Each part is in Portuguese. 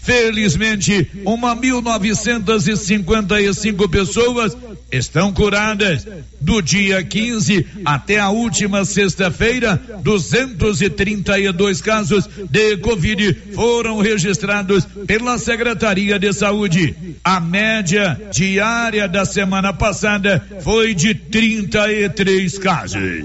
Felizmente, uma 1955 pessoas estão curadas. Do dia 15 até a última sexta-feira, 232 casos de Covid foram registrados pela Secretaria de Saúde. A média diária da semana passada foi de 33 casos.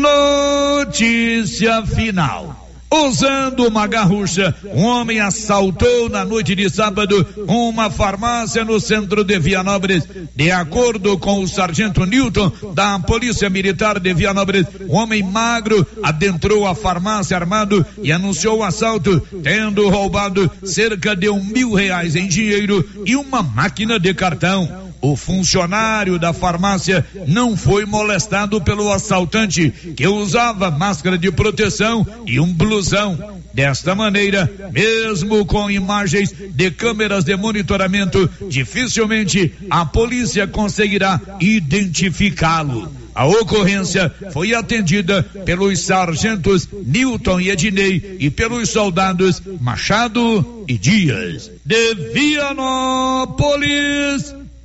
Notícia final. Usando uma garrucha, um homem assaltou na noite de sábado uma farmácia no centro de Vianópolis. De acordo com o sargento Newton da Polícia Militar de Vianópolis, um homem magro adentrou a farmácia armado e anunciou o assalto, tendo roubado cerca de um mil reais em dinheiro e uma máquina de cartão. O funcionário da farmácia não foi molestado pelo assaltante, que usava máscara de proteção e um blusão. Desta maneira, mesmo com imagens de câmeras de monitoramento, dificilmente a polícia conseguirá identificá-lo. A ocorrência foi atendida pelos sargentos Newton e Ednei e pelos soldados Machado e Dias. De Vianópolis.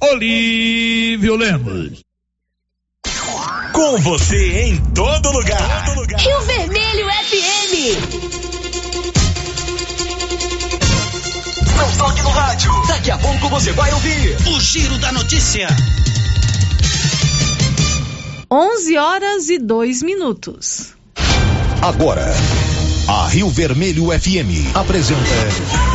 Olívio Lemos. Com você em todo lugar. Rio Vermelho FM. Não toque no rádio. Daqui a pouco você vai ouvir o Giro da Notícia. 11 horas e 2 minutos. Agora, a Rio Vermelho FM apresenta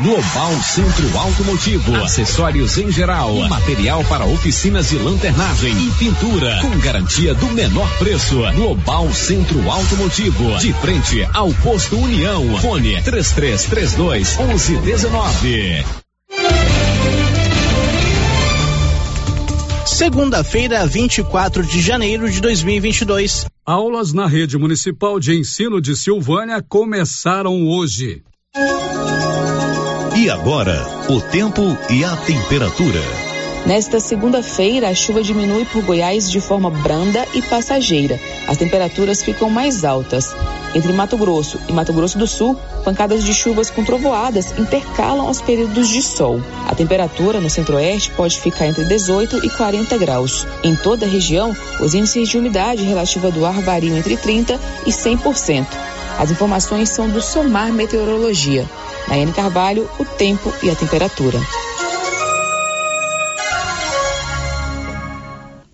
Global Centro Automotivo, acessórios em geral, material para oficinas de lanternagem e pintura, com garantia do menor preço. Global Centro Automotivo, de frente ao posto União. Fone 3332 1119. Segunda-feira, 24 de janeiro de 2022. Aulas na rede municipal de ensino de Silvânia começaram hoje. E agora, o tempo e a temperatura. Nesta segunda-feira, a chuva diminui por Goiás de forma branda e passageira. As temperaturas ficam mais altas. Entre Mato Grosso e Mato Grosso do Sul, pancadas de chuvas com trovoadas intercalam aos períodos de sol. A temperatura no centro-oeste pode ficar entre 18 e 40 graus. Em toda a região, os índices de umidade relativa do ar variam entre 30 e 100%. As informações são do Somar Meteorologia. Nayane Carvalho, o tempo e a temperatura.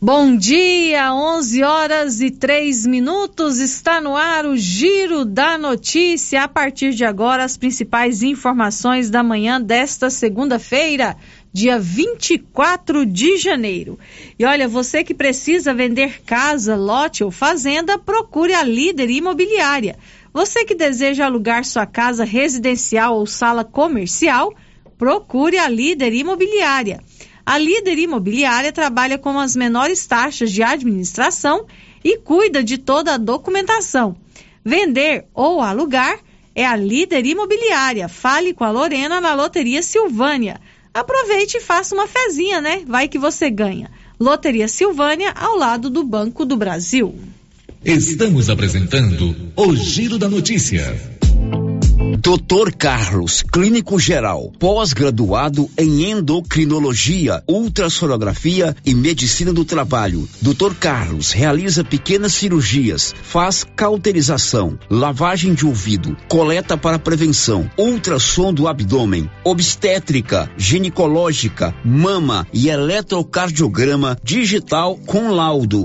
Bom dia, 11 horas e 3 minutos. Está no ar o Giro da Notícia. A partir de agora, as principais informações da manhã desta segunda-feira, dia 24 de janeiro. E olha, você que precisa vender casa, lote ou fazenda, procure a líder imobiliária. Você que deseja alugar sua casa residencial ou sala comercial, procure a Líder Imobiliária. A Líder Imobiliária trabalha com as menores taxas de administração e cuida de toda a documentação. Vender ou alugar é a Líder Imobiliária. Fale com a Lorena na Loteria Silvânia. Aproveite e faça uma fezinha, né? Vai que você ganha. Loteria Silvânia ao lado do Banco do Brasil. Estamos apresentando o Giro da Notícia. Doutor Carlos, clínico geral, pós-graduado em endocrinologia, ultrassonografia e medicina do trabalho. Doutor Carlos realiza pequenas cirurgias, faz cauterização, lavagem de ouvido, coleta para prevenção, ultrassom do abdômen, obstétrica, ginecológica, mama e eletrocardiograma digital com laudo.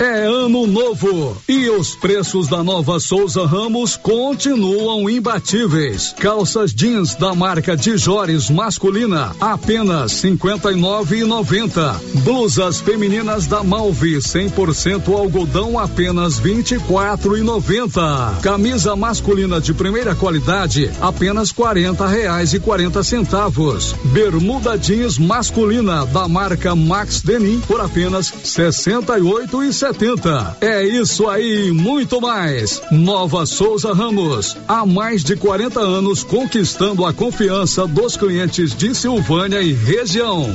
É ano novo e os preços da nova Souza Ramos continuam imbatíveis. Calças jeans da marca Dijores masculina apenas 59,90. Blusas femininas da Malve 100% algodão apenas 24,90. Camisa masculina de primeira qualidade apenas 40 reais e 40 centavos. Bermuda jeans masculina da marca Max Denim por apenas 68 e 70. É isso aí, muito mais. Nova Souza Ramos, há mais de 40 anos conquistando a confiança dos clientes de Silvânia e região.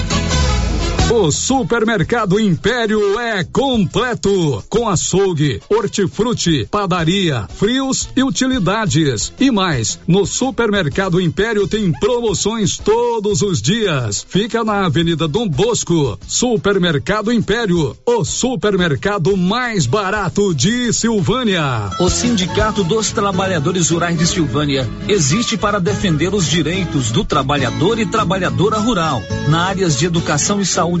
O Supermercado Império é completo, com açougue, hortifruti, padaria, frios e utilidades. E mais, no Supermercado Império tem promoções todos os dias. Fica na Avenida Dom Bosco. Supermercado Império, o supermercado mais barato de Silvânia. O Sindicato dos Trabalhadores Rurais de Silvânia existe para defender os direitos do trabalhador e trabalhadora rural, na áreas de educação e saúde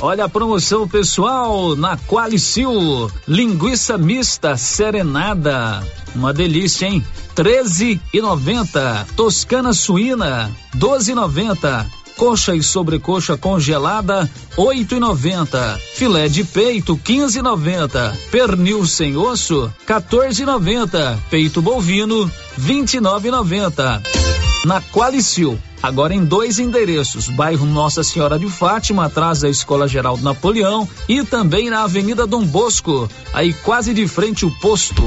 Olha a promoção pessoal na Qualicil. Linguiça mista serenada. Uma delícia, hein? 13 e 90. Toscana suína, 12 e 90. Coxa e sobrecoxa congelada, 8 e 90. Filé de peito, 15 e 90. Pernil sem osso, 14 e 90. Peito bovino, 29 e 90. Na Qualicil, agora em dois endereços, bairro Nossa Senhora de Fátima, atrás da Escola Geraldo Napoleão e também na Avenida Dom Bosco, aí quase de frente o posto.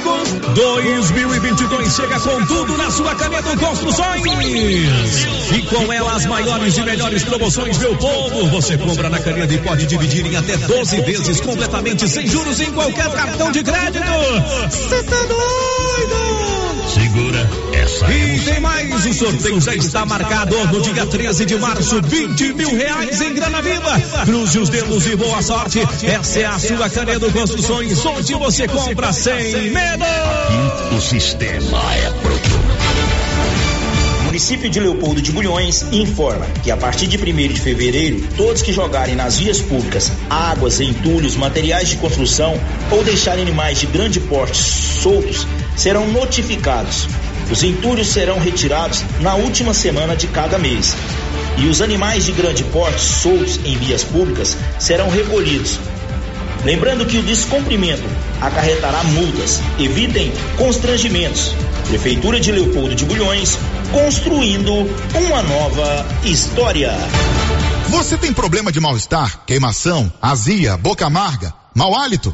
2022 chega com tudo na sua Canedo Construções. E com ela as maiores e melhores promoções, meu povo. Você compra na Canedo e pode dividir em até 12 vezes completamente sem juros em qualquer cartão de crédito. Você tá doido? Segura essa. E tem mais, o sorteio já está marcado no dia 13 de março, 20 mil reais em grana viva. Cruze os dedos e boa sorte. Essa é a sua Canedo Construções, onde você compra sem medo. O sistema é pronto. O município de Leopoldo de Bulhões informa que a partir de 1 de fevereiro, todos que jogarem nas vias públicas águas, entulhos, materiais de construção ou deixarem animais de grande porte soltos serão notificados. Os entulhos serão retirados na última semana de cada mês. E os animais de grande porte soltos em vias públicas serão recolhidos. Lembrando que o descumprimento acarretará multas. Evitem constrangimentos. Prefeitura de Leopoldo de Bulhões, construindo uma nova história. Você tem problema de mal-estar, queimação, azia, boca amarga, mau hálito?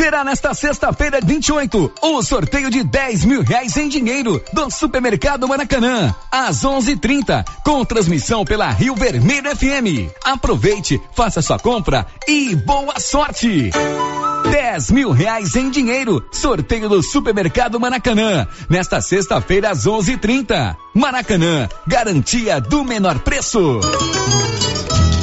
Será nesta sexta-feira, 28, o sorteio de 10 mil reais em dinheiro do Supermercado Maracanã, às 11:30, com transmissão pela Rio Vermelho FM. Aproveite, faça sua compra e boa sorte! 10 mil reais em dinheiro, sorteio do Supermercado Maracanã, nesta sexta-feira às 11:30. Maracanã, garantia do menor preço.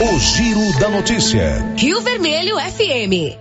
O Giro da Notícia. Rio Vermelho FM.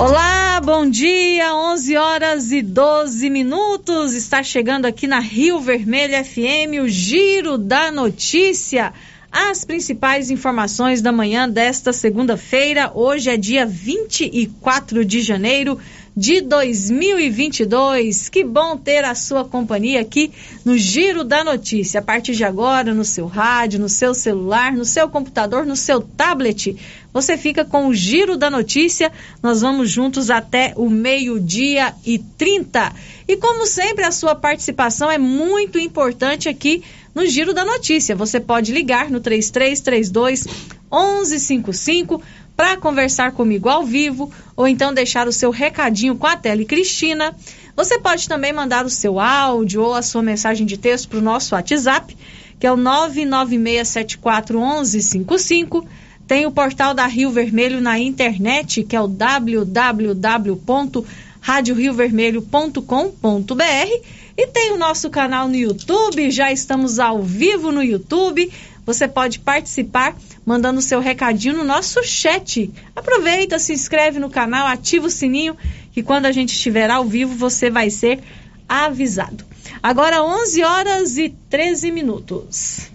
Olá, bom dia, 11 horas e 12 minutos. Está chegando aqui na Rio Vermelho FM o Giro da Notícia. As principais informações da manhã desta segunda-feira. Hoje é dia 24 de janeiro de 2022. Que bom ter a sua companhia aqui no Giro da Notícia. A partir de agora, no seu rádio, no seu celular, no seu computador, no seu tablet, você fica com o Giro da Notícia. Nós vamos juntos até o meio-dia e 30. E como sempre, a sua participação é muito importante aqui no Giro da Notícia. Você pode ligar no 3332 1155 para conversar comigo ao vivo ou então deixar o seu recadinho com a Tele Cristina. Você pode também mandar o seu áudio ou a sua mensagem de texto para o nosso WhatsApp, que é o 996741155. Tem o portal da Rio Vermelho na internet, que é o www.radioriovermelho.com.br e tem o nosso canal no YouTube, já estamos ao vivo no YouTube. Você pode participar mandando seu recadinho no nosso chat. Aproveita, se inscreve no canal, ativa o sininho, que quando a gente estiver ao vivo você vai ser avisado. Agora 11 horas e 13 minutos.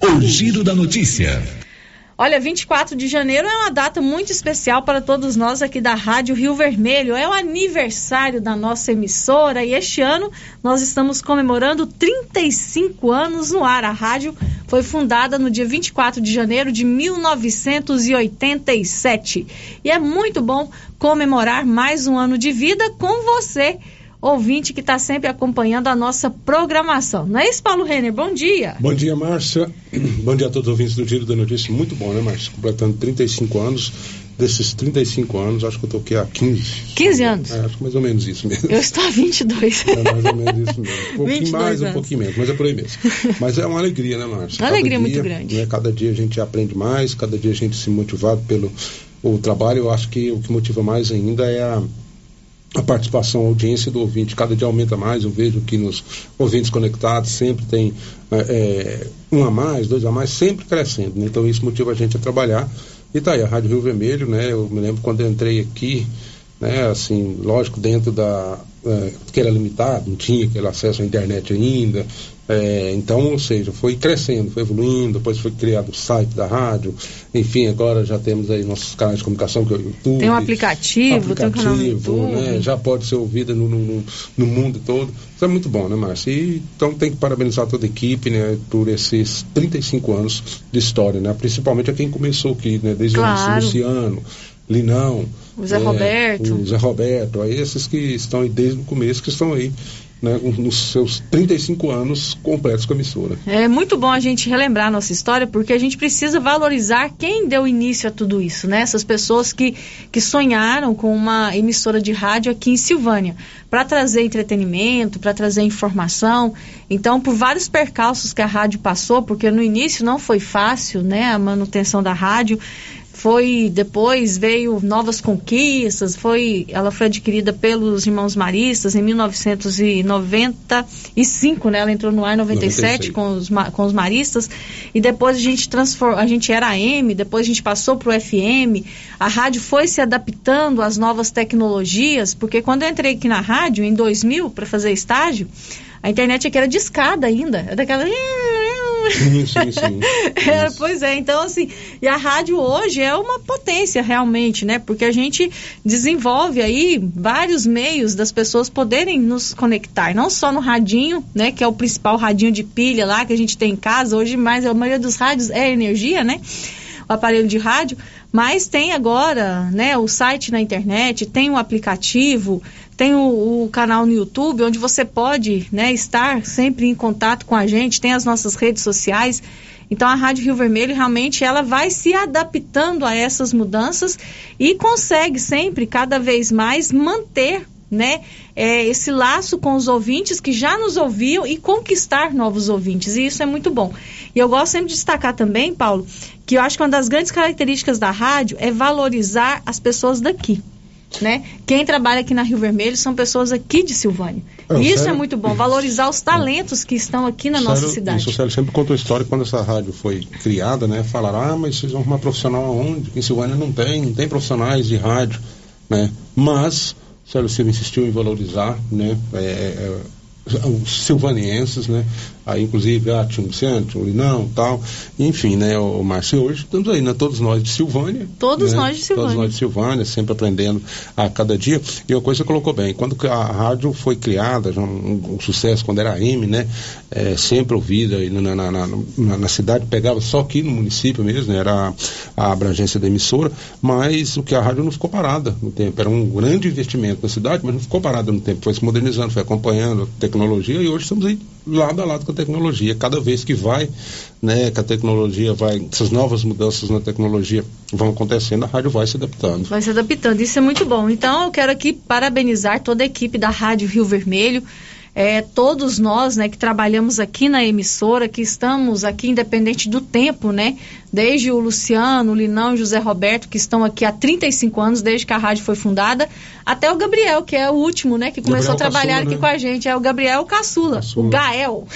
O Giro da Notícia. Olha, 24 de janeiro é uma data muito especial para todos nós aqui da Rádio Rio Vermelho. É o aniversário da nossa emissora e este ano nós estamos comemorando 35 anos no ar. A rádio foi fundada no dia 24 de janeiro de 1987. E é muito bom comemorar mais um ano de vida com você ouvinte que está sempre acompanhando a nossa programação. Não é isso, Paulo Renner? Bom dia. Bom dia, Márcia. Bom dia a todos os ouvintes do Giro da Notícia. Muito bom, né, Márcia? Completando 35 anos. Desses 35 anos, acho que eu toquei há 15. 15 anos? É, acho que mais ou menos isso mesmo. Eu estou há 22. É mais ou menos isso mesmo. Um pouquinho mais, anos. um pouquinho menos, mas é por aí mesmo. Mas é uma alegria, né, Márcia? Uma alegria dia, muito grande. Né, cada dia a gente aprende mais, cada dia a gente se motivado pelo o trabalho. Eu acho que o que motiva mais ainda é a a participação, a audiência do ouvinte cada dia aumenta mais. Eu vejo que nos ouvintes conectados sempre tem é, um a mais, dois a mais, sempre crescendo. Né? Então isso motiva a gente a trabalhar. E tá aí, a Rádio Rio Vermelho, né? Eu me lembro quando eu entrei aqui, né? Assim, lógico, dentro da. É, que era limitado, não tinha aquele acesso à internet ainda, é, então, ou seja, foi crescendo, foi evoluindo, depois foi criado o site da rádio, enfim, agora já temos aí nossos canais de comunicação, que é o YouTube. Tem um aplicativo, aplicativo tem um canal no. Né, já pode ser ouvida no, no, no, mundo todo. Isso é muito bom, né, Márcia? E, então tem que parabenizar toda a equipe, né, por esses 35 anos de história, né? Principalmente a quem começou aqui, né, desde claro. o Luciano, Linão. O Zé é, Roberto. O Zé Roberto, aí esses que estão aí desde o começo, que estão aí né, nos seus 35 anos completos com a emissora. É muito bom a gente relembrar a nossa história, porque a gente precisa valorizar quem deu início a tudo isso, né? Essas pessoas que, que sonharam com uma emissora de rádio aqui em Silvânia, para trazer entretenimento, para trazer informação. Então, por vários percalços que a rádio passou, porque no início não foi fácil, né, a manutenção da rádio, foi depois veio novas conquistas, foi ela foi adquirida pelos irmãos maristas em 1995, né? Ela entrou no ar em 97 com os, com os maristas e depois a gente transformou, a gente era AM, depois a gente passou para o FM. A rádio foi se adaptando às novas tecnologias, porque quando eu entrei aqui na rádio em 2000 para fazer estágio, a internet aqui era discada ainda, era daquela Sim, sim, sim. é, pois é, então assim, e a rádio hoje é uma potência realmente, né? Porque a gente desenvolve aí vários meios das pessoas poderem nos conectar, não só no radinho, né? Que é o principal radinho de pilha lá que a gente tem em casa, hoje mais a maioria dos rádios é energia, né? O aparelho de rádio, mas tem agora, né, o site na internet, tem o aplicativo, tem o, o, canal no YouTube, onde você pode né, estar sempre em contato com a gente, tem as nossas redes sociais. Então a Rádio Rio Vermelho realmente ela vai se adaptando a essas mudanças e consegue sempre, cada vez mais, manter né, é, esse laço com os ouvintes que já nos ouviam e conquistar novos ouvintes. E isso é muito bom. E eu gosto sempre de destacar também, Paulo, que eu acho que uma das grandes características da rádio é valorizar as pessoas daqui né? Quem trabalha aqui na Rio Vermelho são pessoas aqui de Silvânia. É, e isso sério? é muito bom, valorizar os talentos que estão aqui na sério, nossa cidade. O Célio sempre contou a história quando essa rádio foi criada, né? Falaram, ah, mas vocês vão arrumar profissional aonde? Em Silvânia não tem, não tem profissionais de rádio, né? Mas o Célio Silva insistiu em valorizar, né? É, é, os silvanienses, né? Aí, inclusive, ah, tinha um um Linão tal. Enfim, né, o Márcio, hoje estamos aí, né? Todos nós de Silvânia. Todos né? nós de Silvânia. Todos nós de Silvânia, sempre aprendendo a cada dia. E uma coisa que colocou bem, quando a rádio foi criada, já um, um sucesso, quando era AM, né? É, sempre ouvida na, na, na, na, cidade, pegava só aqui no município mesmo, né? Era a, a abrangência da emissora, mas o que a rádio não ficou parada no tempo. Era um grande investimento na cidade, mas não ficou parada no tempo. Foi se modernizando, foi acompanhando a tecnologia e hoje estamos aí lado a lado com a tecnologia. Cada vez que vai, né, que a tecnologia vai, essas novas mudanças na tecnologia vão acontecendo, a rádio vai se adaptando. Vai se adaptando, isso é muito bom. Então eu quero aqui parabenizar toda a equipe da Rádio Rio Vermelho é, todos nós, né, que trabalhamos aqui na emissora, que estamos aqui independente do tempo, né, desde o Luciano, o Linão e José Roberto, que estão aqui há 35 anos, desde que a rádio foi fundada, até o Gabriel, que é o último, né, que começou Gabriel a trabalhar Caçula, aqui né? com a gente, é o Gabriel Caçula, Caçula. o Gael.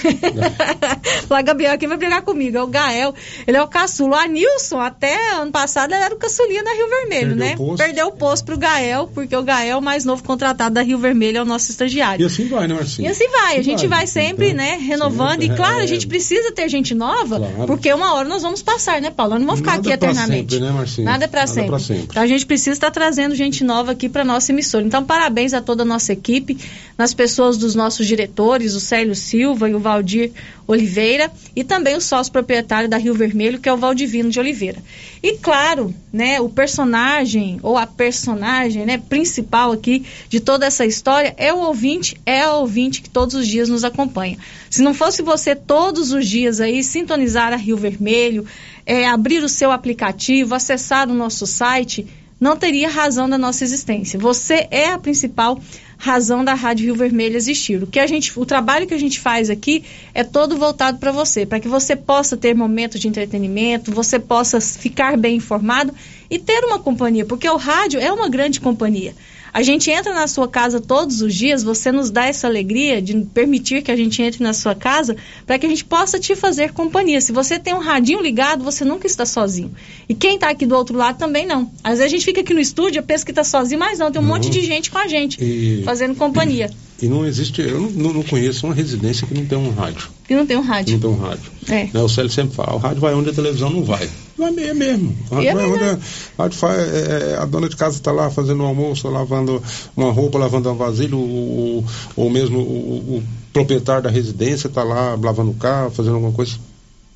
Lá, Gabriel, quem vai brigar comigo? É o Gael, ele é o Caçula. O Anilson, até ano passado, ele era o caçulinha da Rio Vermelho, Perdeu né? O Perdeu o posto pro Gael, porque o Gael, o mais novo contratado da Rio Vermelho, é o nosso estagiário. E assim vai, né, Marcinho? assim vai, a gente vai, vai sempre, então, né, renovando. Sim, e claro, é, a gente precisa ter gente nova, claro. porque uma hora nós vamos passar, né, Paulo? Nós não vamos ficar Nada aqui eternamente. sempre, né, Marcinho? Nada para sempre. sempre. Então a gente precisa estar trazendo gente nova aqui para nossa emissora. Então, parabéns a toda a nossa equipe, nas pessoas dos nossos diretores, o Célio Silva e o Valdir Oliveira, e também o sócio proprietário da Rio Vermelho, que é o Valdivino de Oliveira. E claro, né, o personagem ou a personagem, né, principal aqui de toda essa história é o ouvinte, é a ouvinte que todos os dias nos acompanha. Se não fosse você todos os dias aí sintonizar a Rio Vermelho, é, abrir o seu aplicativo, acessar o nosso site, não teria razão da nossa existência. Você é a principal razão da Rádio Rio Vermelho existir. O que a gente, o trabalho que a gente faz aqui é todo voltado para você, para que você possa ter momentos de entretenimento, você possa ficar bem informado e ter uma companhia, porque o rádio é uma grande companhia. A gente entra na sua casa todos os dias, você nos dá essa alegria de permitir que a gente entre na sua casa para que a gente possa te fazer companhia. Se você tem um radinho ligado, você nunca está sozinho. E quem está aqui do outro lado também não. Às vezes a gente fica aqui no estúdio, eu penso que está sozinho, mas não, tem um Não. monte de gente com a gente, E- fazendo companhia. E não existe, eu não, não conheço uma residência que não tem um rádio. E não tem um rádio. Não tem um rádio. É. Né, o Célio sempre fala, o rádio vai onde a televisão não vai. Vai me- é mesmo. O rádio E é vai onde a, rádio faz, é, a dona de casa está lá fazendo um almoço, lavando uma roupa, lavando uma vasilha, ou, ou mesmo o, o proprietário da residência está lá lavando o carro, fazendo alguma coisa.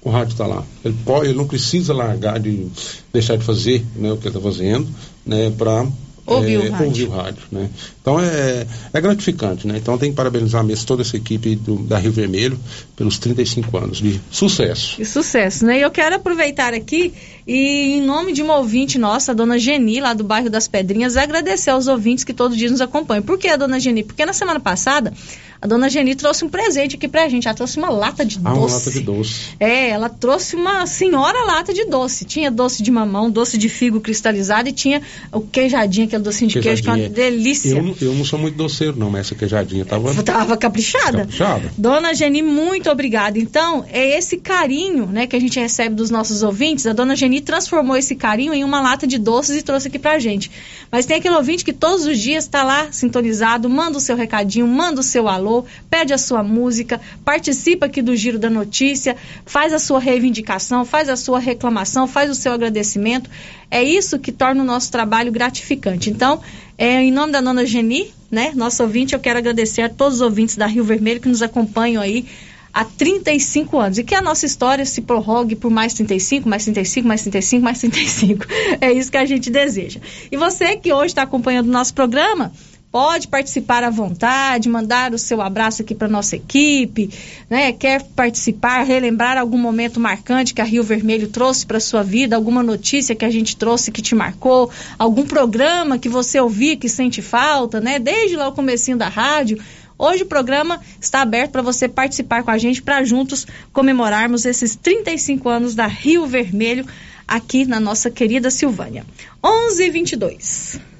O rádio está lá. Ele, pode, ele não precisa largar de deixar de fazer né, o que ele está fazendo né, para Ouvir o rádio. ouvir o rádio, né? Então é, é gratificante, né? Então tem que parabenizar mesmo toda essa equipe do- da Rio Vermelho pelos 35 anos de sucesso. E sucesso, né? E eu quero aproveitar aqui e, em nome de uma ouvinte nossa, a dona Geni, lá do bairro das Pedrinhas, agradecer aos ouvintes que todo dia nos acompanham. Por que a dona Geni? Porque na semana passada, a dona Geni trouxe um presente aqui pra gente. Ela trouxe uma lata de Ah, doce. uma lata de doce. É, ela trouxe uma senhora lata de doce. Tinha doce de mamão, doce de figo cristalizado e tinha o queijadinho, aquele docinho de queijo, que é uma delícia. Eu, não- eu não sou muito doceiro, não, mas essa queijadinha tava. Tava caprichada. Caprichada. Dona Geni, muito obrigada. Então, é esse carinho, né, que a gente recebe dos nossos ouvintes. A Dona Geni transformou esse carinho em uma lata de doces e trouxe aqui pra gente. Mas tem aquele ouvinte que todos os dias está lá sintonizado, manda o seu recadinho, manda o seu alô, pede a sua música, participa aqui do Giro da Notícia, faz a sua reivindicação, faz a sua reclamação, faz o seu agradecimento. É isso que torna o nosso trabalho gratificante. Então, é, em nome da Dona Geni, né, nosso ouvinte, eu quero agradecer a todos os ouvintes da Rio Vermelho que nos acompanham aí há 35 anos. E que a nossa história se prorrogue por mais 35, mais 35, mais 35, mais 35. É isso que a gente deseja. E você que hoje está acompanhando o nosso programa, pode participar à vontade, mandar o seu abraço aqui para nossa equipe, né? Quer participar, relembrar algum momento marcante que a Rio Vermelho trouxe para sua vida, alguma notícia que a gente trouxe que te marcou, algum programa que você ouvia que sente falta, né? Desde lá o comecinho da rádio. Hoje o programa está aberto para você participar com a gente para juntos comemorarmos esses 35 anos da Rio Vermelho aqui na nossa querida Silvânia. 11 e 22.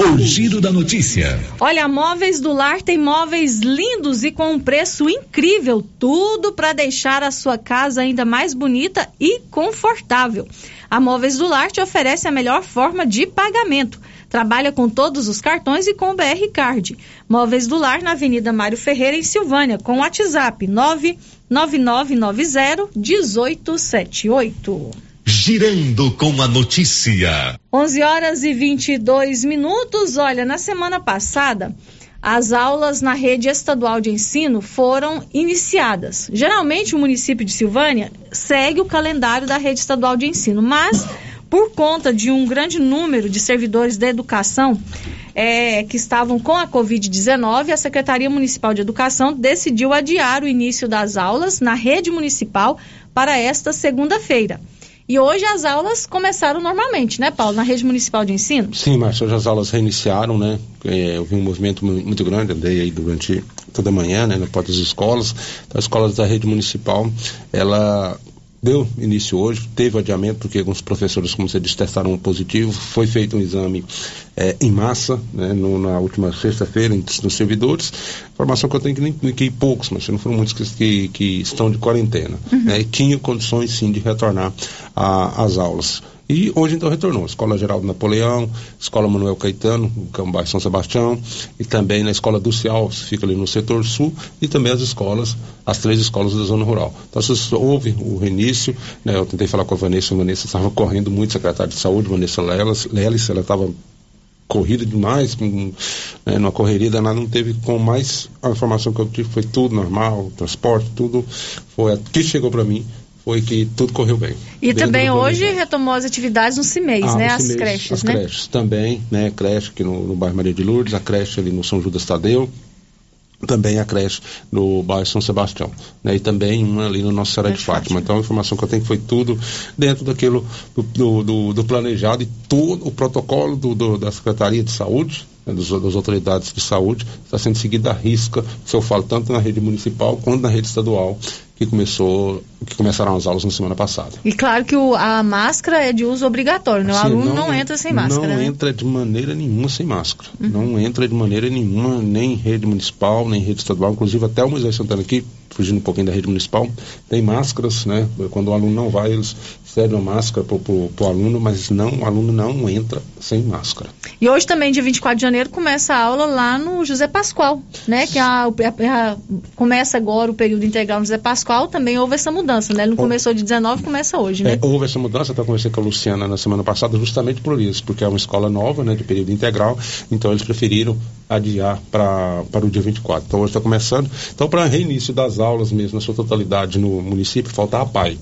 O giro da notícia. Olha, Móveis do Lar tem móveis lindos e com um preço incrível, tudo para deixar a sua casa ainda mais bonita e confortável. A Móveis do Lar te oferece a melhor forma de pagamento. Trabalha com todos os cartões e com o BR Card. Móveis do Lar na Avenida Mário Ferreira, em Silvânia, com WhatsApp 99990 1878. Girando com a notícia. 11 horas e 22 minutos. Olha, na semana passada, as aulas na rede estadual de ensino foram iniciadas. Geralmente, o município de Silvânia segue o calendário da rede estadual de ensino, mas por conta de um grande número de servidores da educação é, que estavam com a Covid-19, a Secretaria Municipal de Educação decidiu adiar o início das aulas na rede municipal para esta segunda-feira. E hoje as aulas começaram normalmente, né, Paulo, na rede municipal de ensino? Sim, Márcio, hoje as aulas reiniciaram, né? É, eu vi um movimento mu- muito grande, andei aí durante toda a manhã, né? Na porta das escolas. Então, as escolas da rede municipal, ela deu início hoje, teve adiamento, porque alguns professores, como você disse, testaram um positivo. Foi feito um exame é, em massa, né? No- na última sexta-feira, nos servidores. Informação que eu tenho que, nem- que poucos, mas não foram muitos que, que, que estão de quarentena. Né? E tinham condições, sim, de retornar às aulas. E hoje então retornou. Escola Geraldo Napoleão, Escola Manuel Caetano, no bairro São Sebastião, e também na Escola Dulce Alves, fica ali no setor sul, e também as escolas, as três escolas da zona rural. Então, houve o reinício, né, eu tentei falar com a Vanessa, a Vanessa estava correndo muito, secretária de saúde, Vanessa Lelis, Lelis ela estava corrida demais, né, numa correria danada, não teve com mais a informação que eu tive, foi tudo normal, transporte, tudo foi que chegou para mim foi que tudo correu bem. E também hoje retomou as atividades no CIMEIS, ah, né? As CIMEIS, creches, as né? creches também, né? Creche aqui no, no bairro Maria de Lourdes, a creche ali no São Judas Tadeu, também a creche no bairro São Sebastião, né? E também uma ali no Nossa Senhora é de Fátima. Então a informação que eu tenho foi tudo dentro daquilo do, do, do planejado e todo o protocolo do, do, da Secretaria de Saúde, né? das, das autoridades de saúde, está sendo seguido à risca, se eu falo tanto na rede municipal quanto na rede estadual, que começou que começaram as aulas na semana passada. E claro que o, a máscara é de uso obrigatório, né? O aluno não, não, entra sem máscara. Não né? entra de maneira nenhuma sem máscara. Uhum. Não entra de maneira nenhuma, nem rede municipal, nem rede estadual. Inclusive até o Moisés Santana aqui, fugindo um pouquinho da rede municipal, tem máscaras, né? Quando o aluno não vai, eles cedem a máscara para o aluno, mas não, o aluno não entra sem máscara. E hoje também, dia 24 de janeiro, começa a aula lá no José Pascoal, né? Que a, a, a, começa agora o período integral no José Pascoal, também houve essa mudança, né? Ele não começou de 19, começa hoje, né? É, houve essa mudança, até conversei com a Luciana na semana passada, justamente por isso, porque é uma escola nova, né? De período integral, então eles preferiram adiar para o dia 24. Então hoje está começando. Então, para reinício das aulas mesmo, na sua totalidade no município, falta a PAI.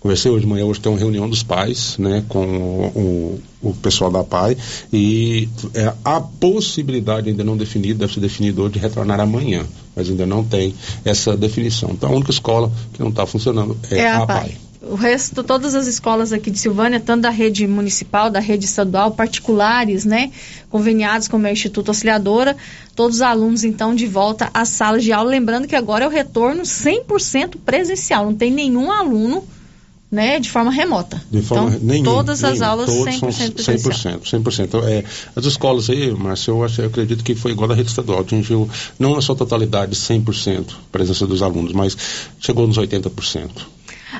Conversei hoje de manhã, hoje tem uma reunião dos pais, né, com o, o pessoal da PAI, e é, a possibilidade ainda não definida, deve ser definida hoje, de retornar amanhã, mas ainda não tem essa definição. Então a única escola que não está funcionando é, é a, a PAI. PAI o resto, todas as escolas aqui de Silvânia, tanto da rede municipal, da rede estadual, particulares, né, conveniados como é o Instituto Auxiliadora, todos os alunos então de volta às salas de aula, lembrando que agora é o retorno 100% presencial, não tem nenhum aluno né, de forma remota. De forma então, nenhum, todas nenhum, as aulas 100% presencial. 100%, 100%. É, as escolas aí, Márcio, eu, acho, eu acredito que foi igual a rede estadual, atingiu não na sua totalidade 100% presença dos alunos, mas chegou nos 80%.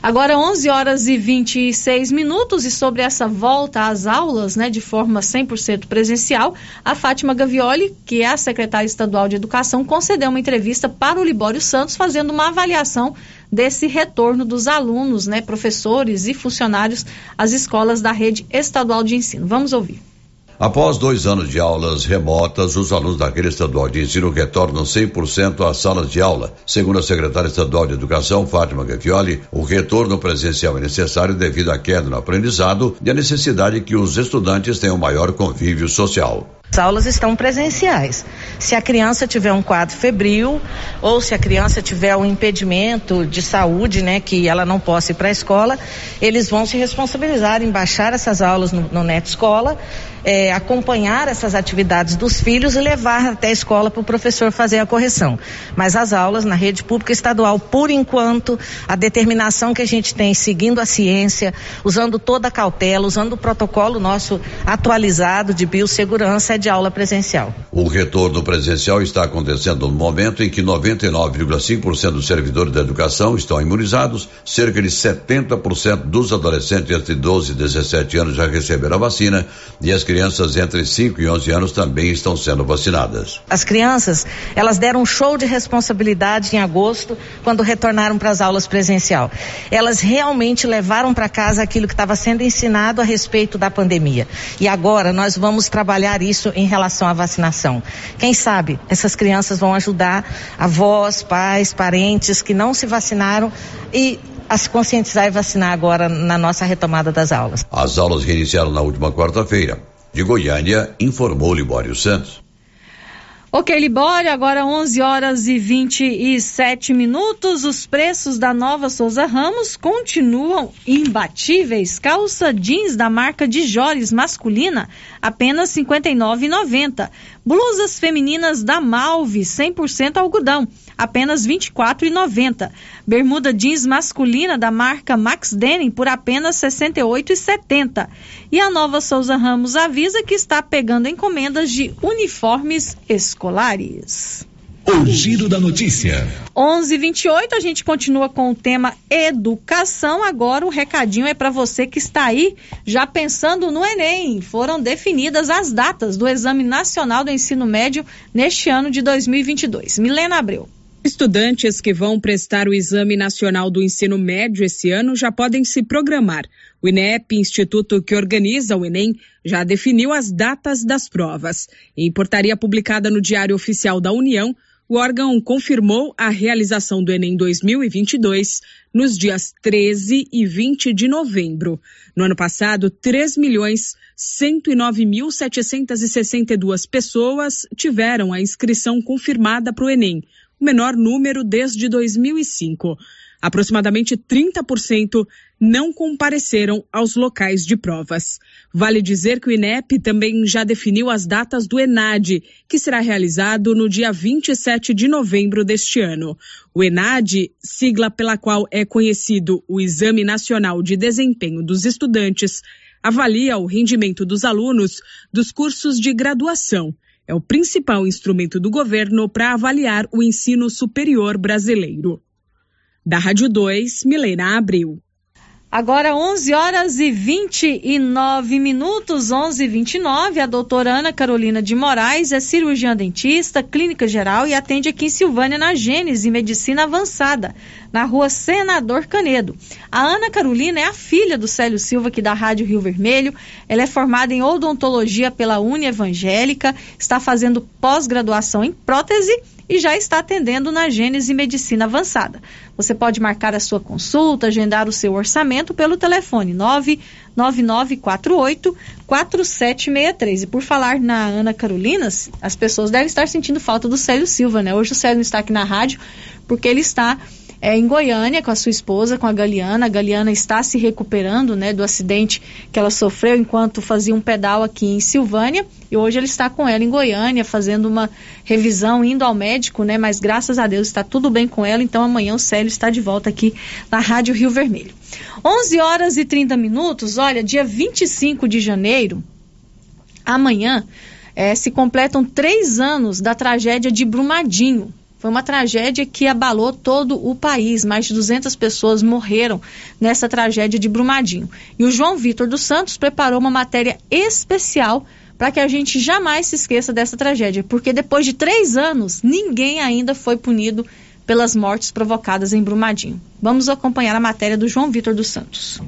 Agora 11 horas e 26 minutos e sobre essa volta às aulas, né, de forma 100% presencial, a Fátima Gavioli, que é a secretária estadual de Educação, concedeu uma entrevista para o Libório Santos fazendo uma avaliação desse retorno dos alunos, né, professores e funcionários às escolas da rede estadual de ensino. Vamos ouvir. Após dois anos de aulas remotas, os alunos da rede estadual de ensino retornam 100% às salas de aula. Segundo a secretária estadual de Educação, Fátima Gaffioli, o retorno presencial é necessário devido à queda no aprendizado e à necessidade que os estudantes tenham maior convívio social. As aulas estão presenciais. Se a criança tiver um quadro febril ou se a criança tiver um impedimento de saúde, né, que ela não possa ir para a escola, eles vão se responsabilizar em baixar essas aulas no, no Net Escola é, acompanhar essas atividades dos filhos e levar até a escola para o professor fazer a correção. Mas as aulas na rede pública estadual, por enquanto, a determinação que a gente tem seguindo a ciência, usando toda a cautela, usando o protocolo nosso atualizado de biossegurança, é de aula presencial. O retorno presencial está acontecendo no momento em que 99,5% dos servidores da educação estão imunizados, cerca de 70% dos adolescentes entre 12 e 17 anos já receberam a vacina e as crianças entre 5 e 11 anos também estão sendo vacinadas. As crianças, elas deram um show de responsabilidade em agosto, quando retornaram para as aulas presencial. Elas realmente levaram para casa aquilo que estava sendo ensinado a respeito da pandemia. E agora nós vamos trabalhar isso em relação à vacinação. Quem sabe essas crianças vão ajudar avós, pais, parentes que não se vacinaram e a se conscientizar e vacinar agora na nossa retomada das aulas. As aulas reiniciaram na última quarta-feira. De Goiânia, informou Libório Santos. Ok, Libório, agora 11 horas e 27 minutos. Os preços da nova Souza Ramos continuam imbatíveis. Calça jeans da marca de Jores masculina, apenas R$ 59,90. Blusas femininas da Malve, 100% algodão, apenas R$ 24,90. Bermuda jeans masculina da marca Max Denim por apenas R$ 68,70. E a nova Souza Ramos avisa que está pegando encomendas de uniformes escolares. O Giro da Notícia. 11:28 a gente continua com o tema educação. Agora o recadinho é para você que está aí já pensando no Enem. Foram definidas as datas do Exame Nacional do Ensino Médio neste ano de 2022. Milena Abreu. Estudantes que vão prestar o Exame Nacional do Ensino Médio esse ano já podem se programar. O INEP, instituto que organiza o Enem, já definiu as datas das provas. Em portaria publicada no Diário Oficial da União, o órgão confirmou a realização do Enem 2022 nos dias 13 e 20 de novembro. No ano passado, 3 milhões 109.762 pessoas tiveram a inscrição confirmada para o Enem, o menor número desde 2005. Aproximadamente 30% não compareceram aos locais de provas. Vale dizer que o INEP também já definiu as datas do ENAD, que será realizado no dia 27 de novembro deste ano. O ENAD, sigla pela qual é conhecido o Exame Nacional de Desempenho dos Estudantes, avalia o rendimento dos alunos dos cursos de graduação é o principal instrumento do governo para avaliar o ensino superior brasileiro. Da Rádio 2, Milena Abril. Agora 11 horas e 29 minutos, 11 e 29. A doutora Ana Carolina de Moraes é cirurgiã dentista, clínica geral e atende aqui em Silvânia na Gênese Medicina Avançada, na rua Senador Canedo. A Ana Carolina é a filha do Célio Silva, aqui da Rádio Rio Vermelho. Ela é formada em odontologia pela Uni Evangélica, está fazendo pós-graduação em prótese e já está atendendo na Gênese Medicina Avançada. Você pode marcar a sua consulta, agendar o seu orçamento pelo telefone 99948 4763. E por falar na Ana Carolina, as pessoas devem estar sentindo falta do Célio Silva, né? Hoje o Célio não está aqui na rádio porque ele está é, em Goiânia com a sua esposa, com a Galiana. A Galiana está se recuperando né, do acidente que ela sofreu enquanto fazia um pedal aqui em Silvânia. E hoje ele está com ela em Goiânia, fazendo uma revisão, indo ao médico, né? Mas graças a Deus está tudo bem com ela. Então amanhã o Célio está de volta aqui na Rádio Rio Vermelho. 11 horas e 30 minutos. Olha, dia 25 de janeiro, amanhã, é, se completam três anos da tragédia de Brumadinho. Foi uma tragédia que abalou todo o país. Mais de 200 pessoas morreram nessa tragédia de Brumadinho. E o João Vitor dos Santos preparou uma matéria especial para que a gente jamais se esqueça dessa tragédia, porque depois de três anos, ninguém ainda foi punido pelas mortes provocadas em Brumadinho. Vamos acompanhar a matéria do João Vitor dos Santos.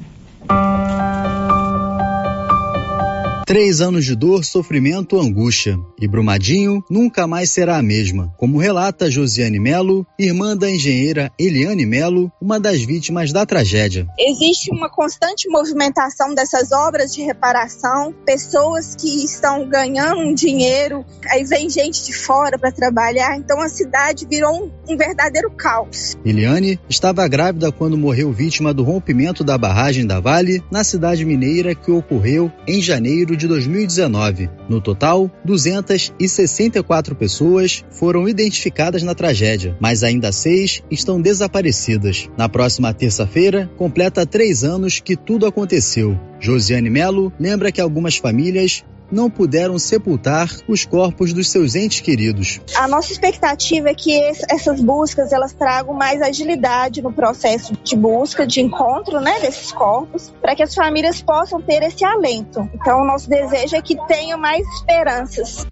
Três anos de dor, sofrimento, angústia. E Brumadinho nunca mais será a mesma, como relata Josiane Melo, irmã da engenheira Eliane Melo, uma das vítimas da tragédia. Existe uma constante movimentação dessas obras de reparação, pessoas que estão ganhando um dinheiro, aí vem gente de fora para trabalhar, então a cidade virou um, um verdadeiro caos. Eliane estava grávida quando morreu vítima do rompimento da barragem da Vale na cidade mineira que ocorreu em janeiro de 2019. No total, 264 pessoas foram identificadas na tragédia, mas ainda seis estão desaparecidas. Na próxima terça-feira, completa três anos que tudo aconteceu. Josiane Melo lembra que algumas famílias não puderam sepultar os corpos dos seus entes queridos. A nossa expectativa é que essas buscas elas tragam mais agilidade no processo de busca, de encontro, né, desses corpos, para que as famílias possam ter esse alento. Então, o nosso desejo é que tenham mais esperanças.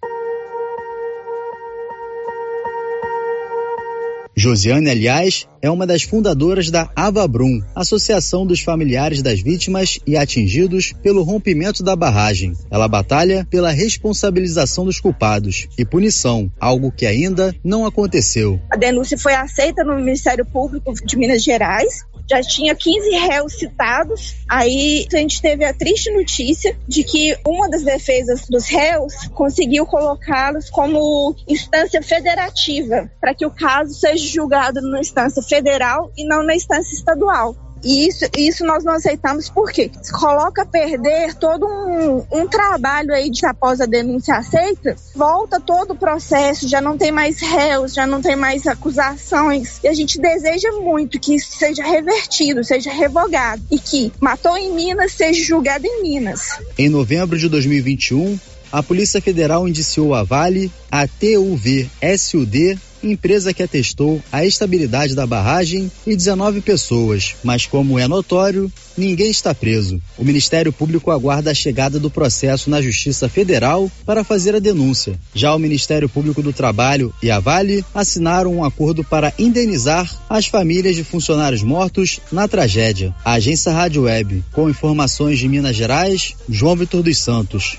Josiane, aliás, é uma das fundadoras da Avabrum, Associação dos Familiares das Vítimas e Atingidos pelo Rompimento da Barragem. Ela batalha pela responsabilização dos culpados e punição, algo que ainda não aconteceu. A denúncia foi aceita no Ministério Público de Minas Gerais já tinha 15 réus citados. Aí a gente teve a triste notícia de que uma das defesas dos réus conseguiu colocá-los como instância federativa, para que o caso seja julgado na instância federal e não na instância estadual. E isso, isso nós não aceitamos porque coloca perder todo um, um trabalho aí de após a denúncia aceita, volta todo o processo, já não tem mais réus, já não tem mais acusações. E a gente deseja muito que isso seja revertido, seja revogado e que matou em Minas seja julgado em Minas. Em novembro de 2021, a Polícia Federal indiciou a Vale, a TUV SUD empresa que atestou a estabilidade da barragem e 19 pessoas, mas como é notório, ninguém está preso. O Ministério Público aguarda a chegada do processo na Justiça Federal para fazer a denúncia. Já o Ministério Público do Trabalho e a Vale assinaram um acordo para indenizar as famílias de funcionários mortos na tragédia. A agência Rádio Web, com informações de Minas Gerais, João Vitor dos Santos.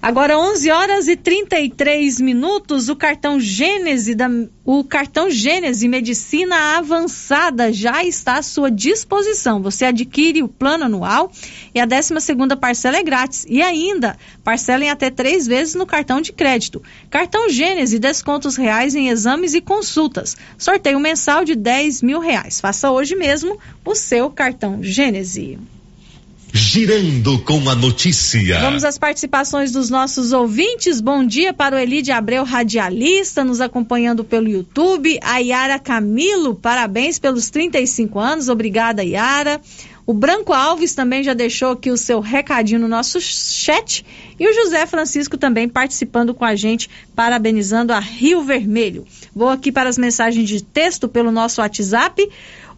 Agora 11 horas e 33 minutos, o cartão Gênese da o cartão Gênese Medicina Avançada já está à sua disposição. Você adquire o plano anual e a 12 segunda parcela é grátis e ainda parcela em até três vezes no cartão de crédito. Cartão Gênese, descontos reais em exames e consultas. Sorteio mensal de 10 mil reais. Faça hoje mesmo o seu cartão Gênese. Girando com a notícia. Vamos às participações dos nossos ouvintes. Bom dia para o Elide Abreu, radialista, nos acompanhando pelo YouTube. A Yara Camilo, parabéns pelos 35 anos. Obrigada, Yara. O Branco Alves também já deixou aqui o seu recadinho no nosso chat. E o José Francisco também participando com a gente, parabenizando a Rio Vermelho. Vou aqui para as mensagens de texto pelo nosso WhatsApp.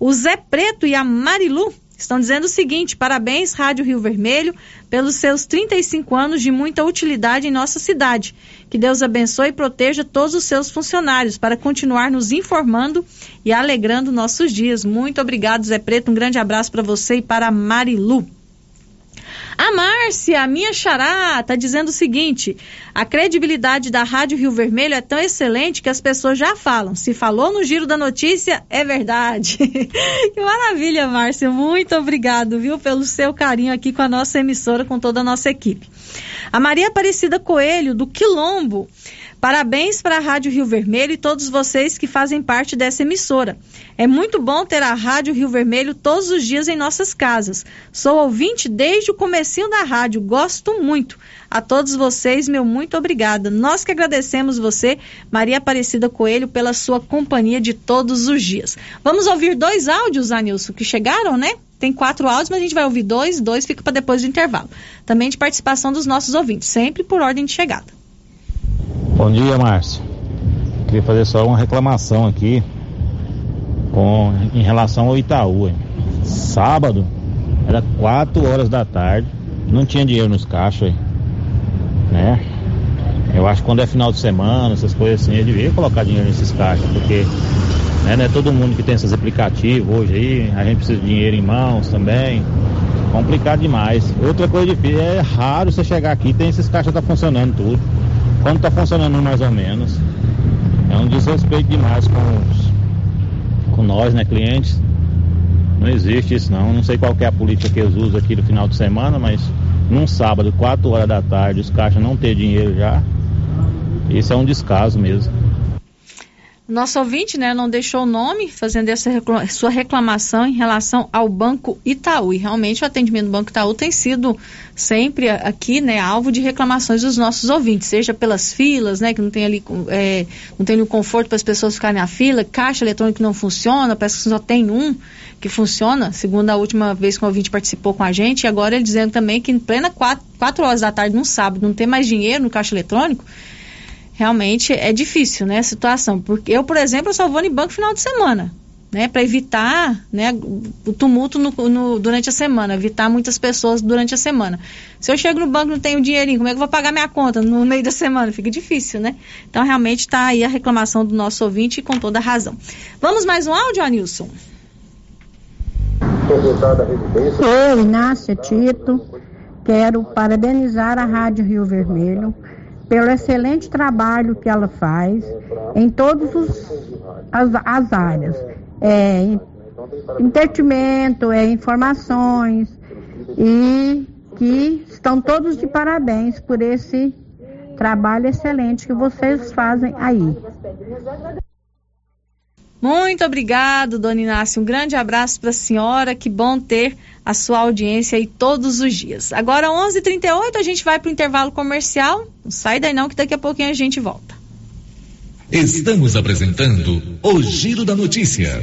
O Zé Preto e a Marilu Estão dizendo o seguinte: parabéns, Rádio Rio Vermelho, pelos seus 35 anos de muita utilidade em nossa cidade. Que Deus abençoe e proteja todos os seus funcionários para continuar nos informando e alegrando nossos dias. Muito obrigado, Zé Preto. Um grande abraço para você e para Marilu. A Márcia, minha xará, está dizendo o seguinte: a credibilidade da Rádio Rio Vermelho é tão excelente que as pessoas já falam. Se falou no giro da notícia, é verdade. que maravilha, Márcia. Muito obrigado, viu, pelo seu carinho aqui com a nossa emissora, com toda a nossa equipe. A Maria Aparecida Coelho, do Quilombo. Parabéns para a Rádio Rio Vermelho e todos vocês que fazem parte dessa emissora. É muito bom ter a Rádio Rio Vermelho todos os dias em nossas casas. Sou ouvinte desde o comecinho da rádio, gosto muito. A todos vocês, meu muito obrigada. Nós que agradecemos você, Maria Aparecida Coelho, pela sua companhia de todos os dias. Vamos ouvir dois áudios, Anilson, que chegaram, né? Tem quatro áudios, mas a gente vai ouvir dois, dois fica para depois do intervalo. Também de participação dos nossos ouvintes, sempre por ordem de chegada. Bom dia, Márcio. Queria fazer só uma reclamação aqui com, em relação ao Itaú. Hein? Sábado, era 4 horas da tarde, não tinha dinheiro nos caixas, né? Eu acho que quando é final de semana, essas coisas assim, eu devia colocar dinheiro nesses caixas, porque né, não é todo mundo que tem esses aplicativos hoje aí, a gente precisa de dinheiro em mãos também. Complicado demais. Outra coisa difícil, é raro você chegar aqui e tem esses caixas tá funcionando tudo quando está funcionando mais ou menos. É um desrespeito demais com, os, com nós, né, clientes. Não existe isso não. Não sei qual é a política que eles usam aqui no final de semana, mas num sábado, 4 horas da tarde, os caixas não ter dinheiro já. Isso é um descaso mesmo. Nosso ouvinte, né, não deixou o nome, fazendo essa reclama, sua reclamação em relação ao Banco Itaú. E realmente o atendimento do Banco Itaú tem sido sempre aqui, né, alvo de reclamações dos nossos ouvintes, seja pelas filas, né, que não tem ali, é, não tem o conforto para as pessoas ficarem na fila, caixa eletrônico não funciona, parece que só tem um que funciona, segundo a última vez que o ouvinte participou com a gente, e agora ele dizendo também que em plena 4 horas da tarde, num sábado, não tem mais dinheiro no caixa eletrônico, realmente é difícil, né, a situação. Porque eu, por exemplo, eu só vou no banco final de semana, né, para evitar, né, o tumulto no, no, durante a semana, evitar muitas pessoas durante a semana. Se eu chego no banco e não tenho dinheirinho, como é que eu vou pagar minha conta no meio da semana? Fica difícil, né? Então, realmente está aí a reclamação do nosso ouvinte com toda razão. Vamos mais um áudio, Anilson? Oi, Inácia Tito. Quero parabenizar a Rádio Rio Vermelho pelo excelente trabalho que ela faz em todas as, as áreas. É, entretenimento, é, informações e que estão todos de parabéns por esse trabalho excelente que vocês fazem aí. Muito obrigado, Dona Inácio. Um grande abraço para a senhora. Que bom ter a sua audiência aí todos os dias. Agora, 11:38 h 38 a gente vai para o intervalo comercial. Não sai daí não, que daqui a pouquinho a gente volta. Estamos apresentando o Giro da Notícia.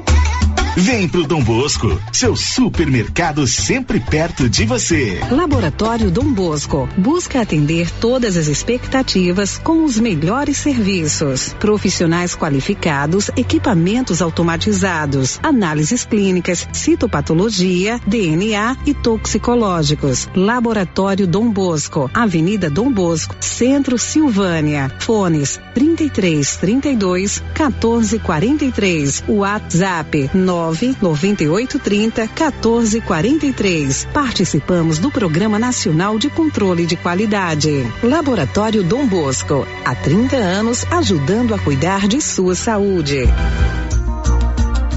Vem pro Dom Bosco, seu supermercado sempre perto de você. Laboratório Dom Bosco busca atender todas as expectativas com os melhores serviços. Profissionais qualificados, equipamentos automatizados, análises clínicas, citopatologia, DNA e toxicológicos. Laboratório Dom Bosco, Avenida Dom Bosco, Centro Silvânia. Fones 33 32 14 43. WhatsApp 9 9830 1443. Participamos do Programa Nacional de Controle de Qualidade. Laboratório Dom Bosco, há 30 anos ajudando a cuidar de sua saúde.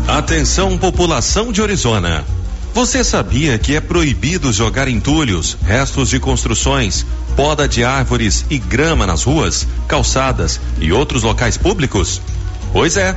Atenção população de Orizona. Você sabia que é proibido jogar entulhos, restos de construções, poda de árvores e grama nas ruas, calçadas e outros locais públicos? Pois é.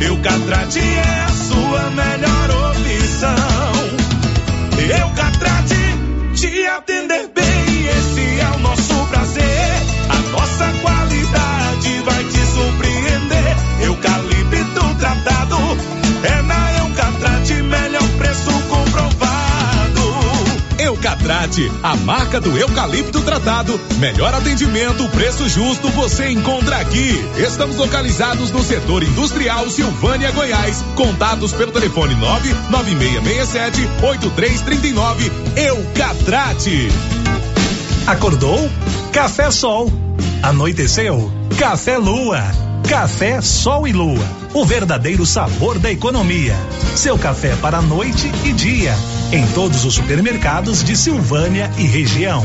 Eucatrate é a sua melhor opção. Eucatrate te atender bem, A marca do eucalipto tratado. Melhor atendimento, preço justo, você encontra aqui. Estamos localizados no setor industrial Silvânia, Goiás. Contatos pelo telefone 99667 8339. Eucatrate. Acordou? Café Sol. Anoiteceu? Café Lua. Café Sol e Lua. O verdadeiro sabor da economia. Seu café para noite e dia. Em todos os supermercados de Silvânia e região.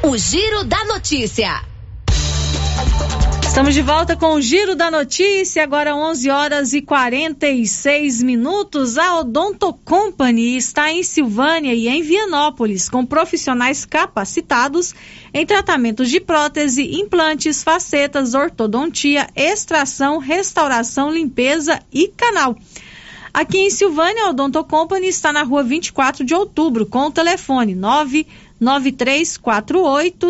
O Giro da Notícia. Estamos de volta com o Giro da Notícia, agora 11 horas e 46 minutos. A Odonto Company está em Silvânia e em Vianópolis, com profissionais capacitados em tratamentos de prótese, implantes, facetas, ortodontia, extração, restauração, limpeza e canal. Aqui em Silvânia, a Odonto Company está na rua 24 de outubro, com o telefone 99348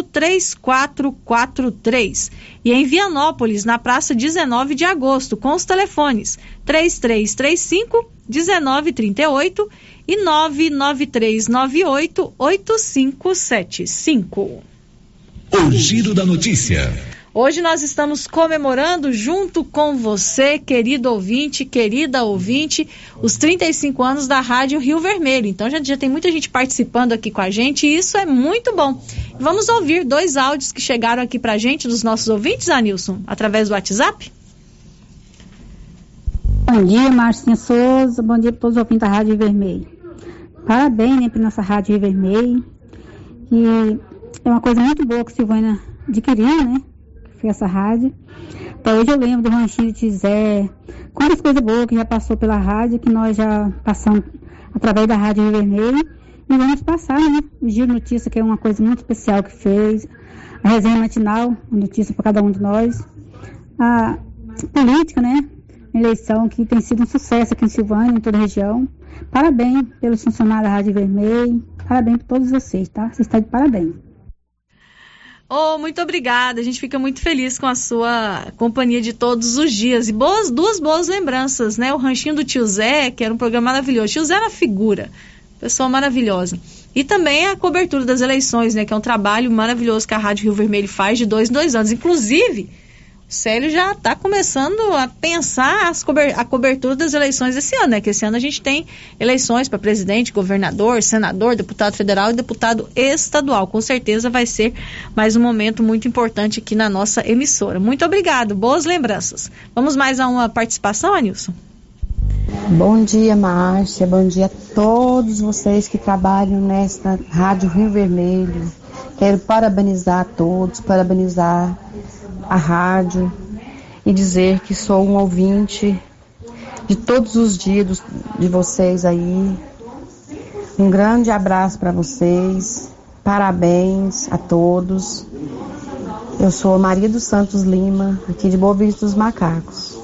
3443. E em Vianópolis, na praça 19 de agosto, com os telefones 3335 1938 e 99398 8575. O Giro da Notícia. Hoje nós estamos comemorando junto com você, querido ouvinte, querida ouvinte, os 35 anos da Rádio Rio Vermelho. Então já, já tem muita gente participando aqui com a gente e isso é muito bom. Vamos ouvir dois áudios que chegaram aqui pra gente dos nossos ouvintes, Anilson, através do WhatsApp? Bom dia, Marcinha Souza. Bom dia para todos os ouvintes da Rádio Vermelho. Parabéns, né, para nossa Rádio Vermelho. E é uma coisa muito boa que a Silvânia adquiriu, né? Foi essa rádio. Até hoje eu lembro do Ranchinho de Tizé. Quantas coisas boas que já passou pela rádio, que nós já passamos através da Rádio Rio Vermelho. E vamos passar, né? O Giro Notícia, que é uma coisa muito especial que fez. A resenha matinal, notícia para cada um de nós. A política, né? Eleição que tem sido um sucesso aqui em Silvânia, em toda a região. Parabéns pelos funcionários da Rádio Vermelho. Parabéns para todos vocês, tá? Vocês estão de parabéns. Oh, muito obrigada. A gente fica muito feliz com a sua companhia de todos os dias. E boas, duas boas lembranças, né? O Ranchinho do Tio Zé, que era um programa maravilhoso. Tio Zé era figura, pessoa maravilhosa. E também a cobertura das eleições, né? Que é um trabalho maravilhoso que a Rádio Rio Vermelho faz de dois em dois anos. Inclusive, Célio já está começando a pensar cober a cobertura das eleições desse ano, né? Que esse ano a gente tem eleições para presidente, governador, senador, deputado federal e deputado estadual. Com certeza vai ser mais um momento muito importante aqui na nossa emissora. Muito obrigado, boas lembranças. Vamos mais a uma participação, Anilson? Bom dia, Márcia. Bom dia a todos vocês que trabalham nesta Rádio Rio Vermelho. Quero parabenizar a todos, parabenizar a rádio e dizer que sou um ouvinte de todos os dias de vocês aí. Um grande abraço para vocês. Parabéns a todos. Eu sou Maria dos Santos Lima, aqui de Boa Vista dos Macacos.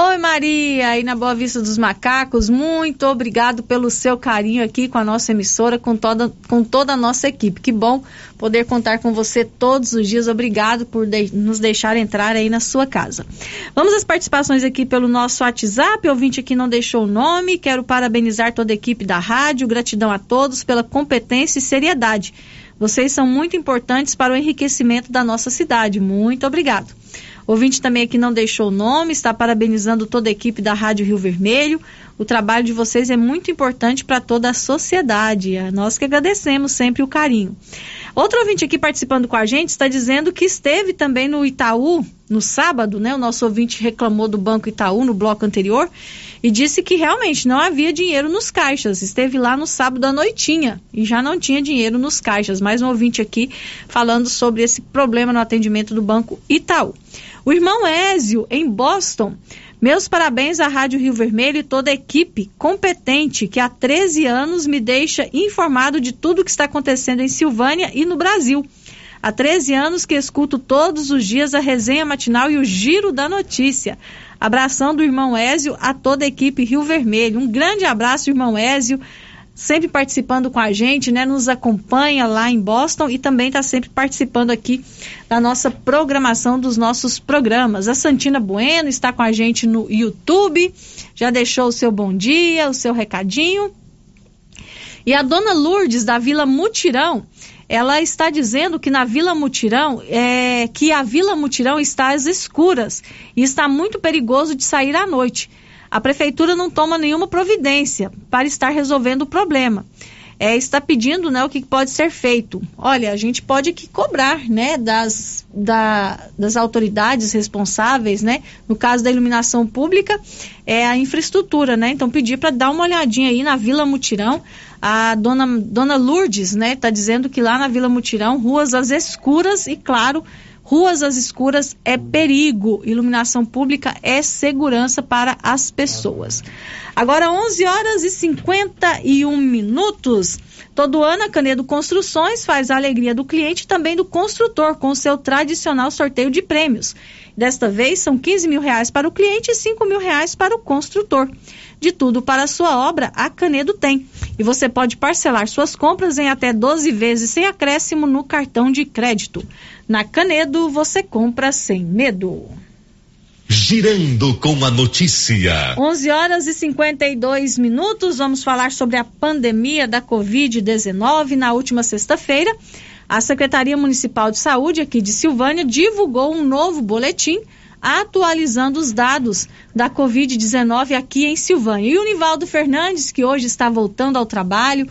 Oi Maria, aí na Boa Vista dos Macacos, muito obrigado pelo seu carinho aqui com a nossa emissora, com toda, com toda a nossa equipe. Que bom poder contar com você todos os dias. Obrigado por de, nos deixar entrar aí na sua casa. Vamos às participações aqui pelo nosso WhatsApp. O ouvinte aqui não deixou o nome. Quero parabenizar toda a equipe da rádio. Gratidão a todos pela competência e seriedade. Vocês são muito importantes para o enriquecimento da nossa cidade. Muito obrigado. Ouvinte também aqui não deixou o nome, está parabenizando toda a equipe da Rádio Rio Vermelho. O trabalho de vocês é muito importante para toda a sociedade. É nós que agradecemos sempre o carinho. Outro ouvinte aqui participando com a gente está dizendo que esteve também no Itaú no sábado, né? O nosso ouvinte reclamou do Banco Itaú no bloco anterior e disse que realmente não havia dinheiro nos caixas. Esteve lá no sábado à noitinha e já não tinha dinheiro nos caixas. Mais um ouvinte aqui falando sobre esse problema no atendimento do Banco Itaú. O irmão Ézio, em Boston. Meus parabéns à Rádio Rio Vermelho e toda a equipe competente que há 13 anos me deixa informado de tudo o que está acontecendo em Silvânia e no Brasil. Há 13 anos que escuto todos os dias a resenha matinal e o giro da notícia. Abração do irmão Ézio a toda a equipe Rio Vermelho. Um grande abraço, irmão Ézio sempre participando com a gente, né? Nos acompanha lá em Boston e também está sempre participando aqui da nossa programação dos nossos programas. A Santina Bueno está com a gente no YouTube, já deixou o seu bom dia, o seu recadinho. E a dona Lourdes da Vila Mutirão, ela está dizendo que na Vila Mutirão, é, que a Vila Mutirão está às escuras e está muito perigoso de sair à noite a prefeitura não toma nenhuma providência para estar resolvendo o problema. É, está pedindo né, o que pode ser feito. Olha, a gente pode cobrar né, das, da, das autoridades responsáveis, né, no caso da iluminação pública, é a infraestrutura, né? Então pedir para dar uma olhadinha aí na Vila Mutirão. A dona, dona Lourdes, né, está dizendo que lá na Vila Mutirão, ruas às escuras e, claro, Ruas às escuras é perigo, iluminação pública é segurança para as pessoas. Agora 11 horas e 51 minutos. Todo ano a Canedo Construções faz a alegria do cliente e também do construtor com seu tradicional sorteio de prêmios. Desta vez são 15 mil reais para o cliente e 5 mil reais para o construtor. De tudo para a sua obra, a Canedo tem. E você pode parcelar suas compras em até 12 vezes sem acréscimo no cartão de crédito. Na Canedo, você compra sem medo. Girando com a notícia. 11 horas e 52 minutos. Vamos falar sobre a pandemia da Covid-19. Na última sexta-feira, a Secretaria Municipal de Saúde aqui de Silvânia divulgou um novo boletim atualizando os dados da Covid-19 aqui em Silvânia. E o Nivaldo Fernandes, que hoje está voltando ao trabalho,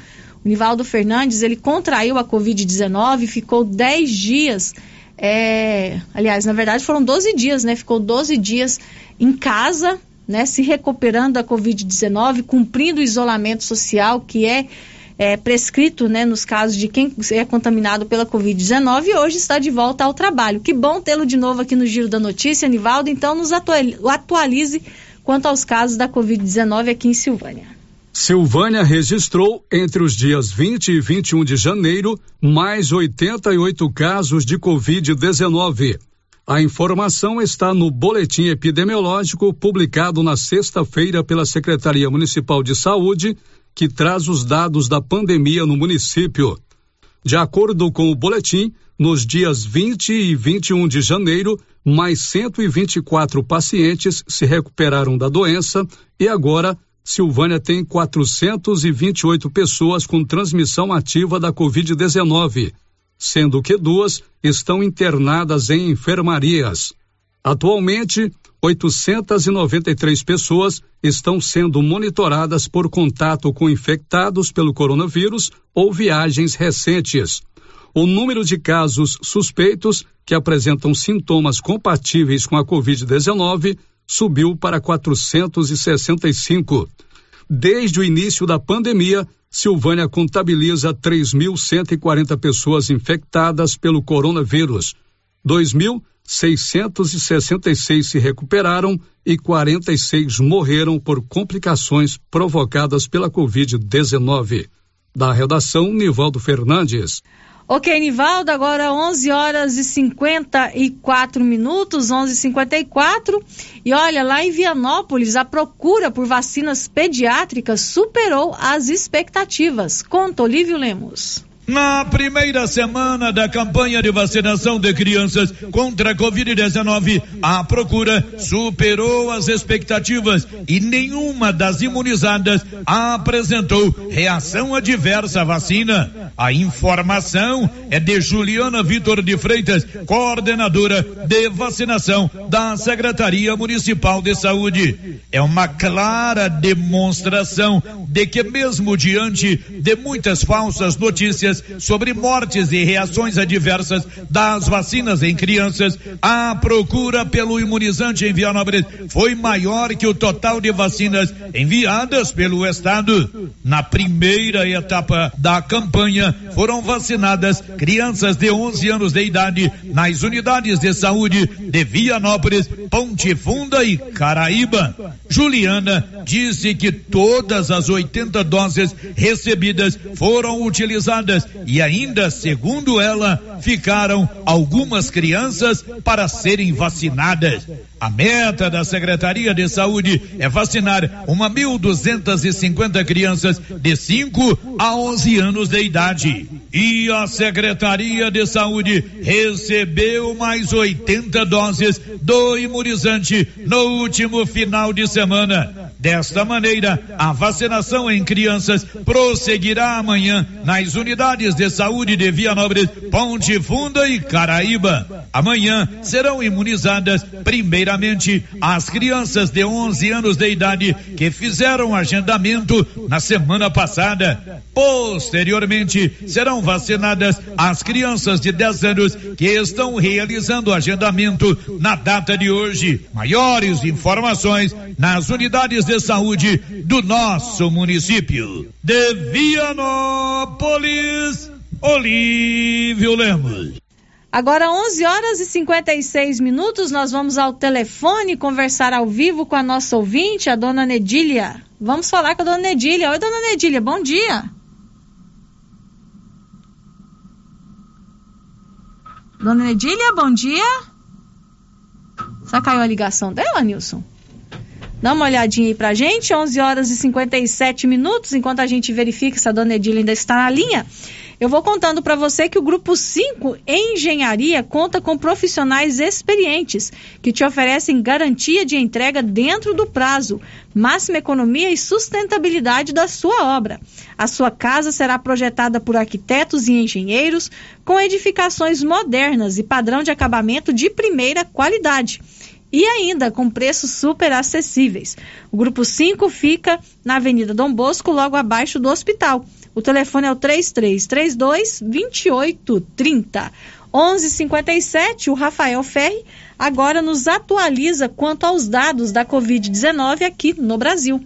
Nivaldo Fernandes, ele contraiu a Covid-19, ficou 10 dias, é, aliás, na verdade foram 12 dias, né? Ficou 12 dias em casa, né? Se recuperando da Covid-19, cumprindo o isolamento social que é, é, prescrito, né? Nos casos de quem é contaminado pela Covid-19 e hoje está de volta ao trabalho. Que bom tê-lo de novo aqui no Giro da Notícia, Nivaldo. Então, nos atualize quanto aos casos da Covid-19 aqui em Silvânia. Silvânia registrou entre os dias 20 e 21 de janeiro mais 88 casos de Covid-19. A informação está no boletim epidemiológico publicado na sexta-feira pela Secretaria Municipal de Saúde, que traz os dados da pandemia no município. De acordo com o boletim, nos dias 20 e 21 de janeiro, mais 124 pacientes se recuperaram da doença e agora Silvânia tem 428 pessoas com transmissão ativa da Covid-19, sendo que duas estão internadas em enfermarias. Atualmente, 893 pessoas estão sendo monitoradas por contato com infectados pelo coronavírus ou viagens recentes. O número de casos suspeitos que apresentam sintomas compatíveis com a Covid-19 subiu para 465. Desde o início da pandemia, Silvânia contabiliza 3.140 pessoas infectadas pelo coronavírus. 2.666 se recuperaram e 46 morreram por complicações provocadas pela Covid-19. Da redação, Nivaldo Fernandes. Ok, Nivaldo, agora 11 horas e 54 minutos, 11:54. E olha, lá em Vianópolis, a procura por vacinas pediátricas superou as expectativas. Conta Olívio Lemos. Na primeira semana da campanha de vacinação de crianças contra a Covid-19, a procura superou as expectativas e nenhuma das imunizadas apresentou reação adversa à vacina. A informação é de Juliana Vitor de Freitas, coordenadora de vacinação da Secretaria Municipal de Saúde. É uma clara demonstração de que, mesmo diante de muitas falsas notícias, sobre mortes e reações adversas das vacinas em crianças, a procura pelo imunizante em Vianópolis foi maior que o total de vacinas enviadas pelo Estado. Na primeira etapa da campanha, foram vacinadas crianças de 11 anos de idade nas unidades de saúde de Vianópolis, Ponte Funda e Caraíba. Juliana disse que todas as 80 doses recebidas foram utilizadas e ainda, segundo ela, ficaram algumas crianças para serem vacinadas. A meta da Secretaria de Saúde é vacinar uma mil duzentas e cinquenta crianças de 5 a 11 anos de idade. E a Secretaria de Saúde recebeu mais 80 doses do imunizante no último final de semana. Desta maneira, a vacinação em crianças prosseguirá amanhã nas unidades de saúde de Vianópolis, Ponte Funda e Caraíba. Amanhã serão imunizadas primeiramente as crianças de 11 anos de idade que fizeram agendamento na semana passada. Posteriormente, serão vacinadas as crianças de 10 anos que estão realizando agendamento na data de hoje. Maiores informações nas unidades de saúde do nosso município. De Vianópolis, Olívio Lemos. Agora 11 horas e 56 minutos, nós vamos ao telefone conversar ao vivo com a nossa ouvinte, a dona Nedília. Vamos falar com a dona Nedília. Oi, dona Nedília, bom dia. Dona Nedília, bom dia. Só caiu a ligação dela, Nilson? Dá uma olhadinha aí pra gente, 11 horas e 57 minutos, enquanto a gente verifica se a dona Edília ainda está na linha. Eu vou contando para você que o Grupo 5 Engenharia conta com profissionais experientes que te oferecem garantia de entrega dentro do prazo, máxima economia e sustentabilidade da sua obra. A sua casa será projetada por arquitetos e engenheiros com edificações modernas e padrão de acabamento de primeira qualidade e ainda com preços super acessíveis. O grupo 5 fica na Avenida Dom Bosco, logo abaixo do hospital. O telefone é o 3332 2830. 11:57. O Rafael Ferri agora nos atualiza quanto aos dados da COVID-19 aqui no Brasil.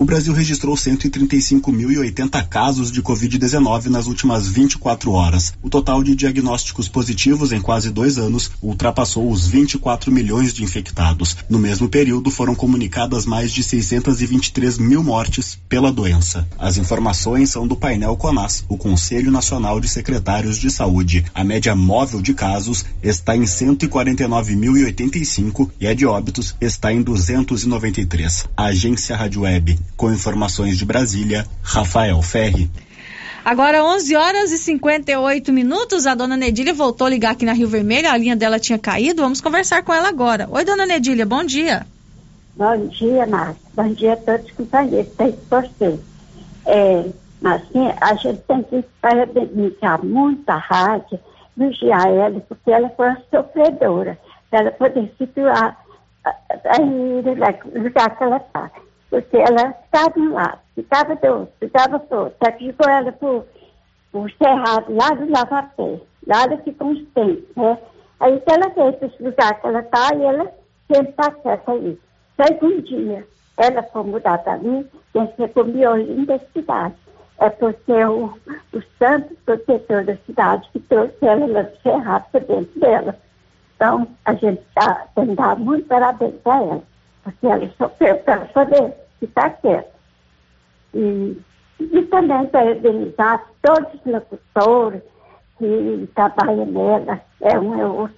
O Brasil registrou 135.080 casos de Covid-19 nas últimas 24 horas. O total de diagnósticos positivos em quase dois anos ultrapassou os 24 milhões de infectados. No mesmo período, foram comunicadas mais de 623 mil mortes pela doença. As informações são do painel CONAS, o Conselho Nacional de Secretários de Saúde. A média móvel de casos está em 149.085 e a de óbitos está em 293. A agência Rádio Web, com informações de Brasília, Rafael Ferri. Agora 11 horas e 58 minutos, a dona Nedília voltou a ligar aqui na Rio Vermelho, a linha dela tinha caído, vamos conversar com ela agora. Oi, dona Nedília, bom dia. Bom dia, Márcia. Bom dia a todos os companheiros que você. É, Marcinha, a gente tem que parabenizar muito a rádio, elogiar ela, porque ela foi uma sofredora, para ela poder situar aí no lugar que ela está. Porque ela estava um lado, ficava do outro, ficava do outro. Que ficou ela por, por cerrado, lá do Lavapé. Lá ela ficou uns tempos, né? Aí que ela veio para esse lugar que ela está e ela sempre passa. Sei que um dia ela foi mudar para mim, tem que ser com o da cidade. É porque o, o santo protetor da cidade que trouxe ela lá do Cerrado para dentro dela. Então, a gente tá, tem que dar muito parabéns para ela, porque ela sofreu para poder ficar quieta. E, e também parabenizar todos os locutores que trabalham nela, é um é outro,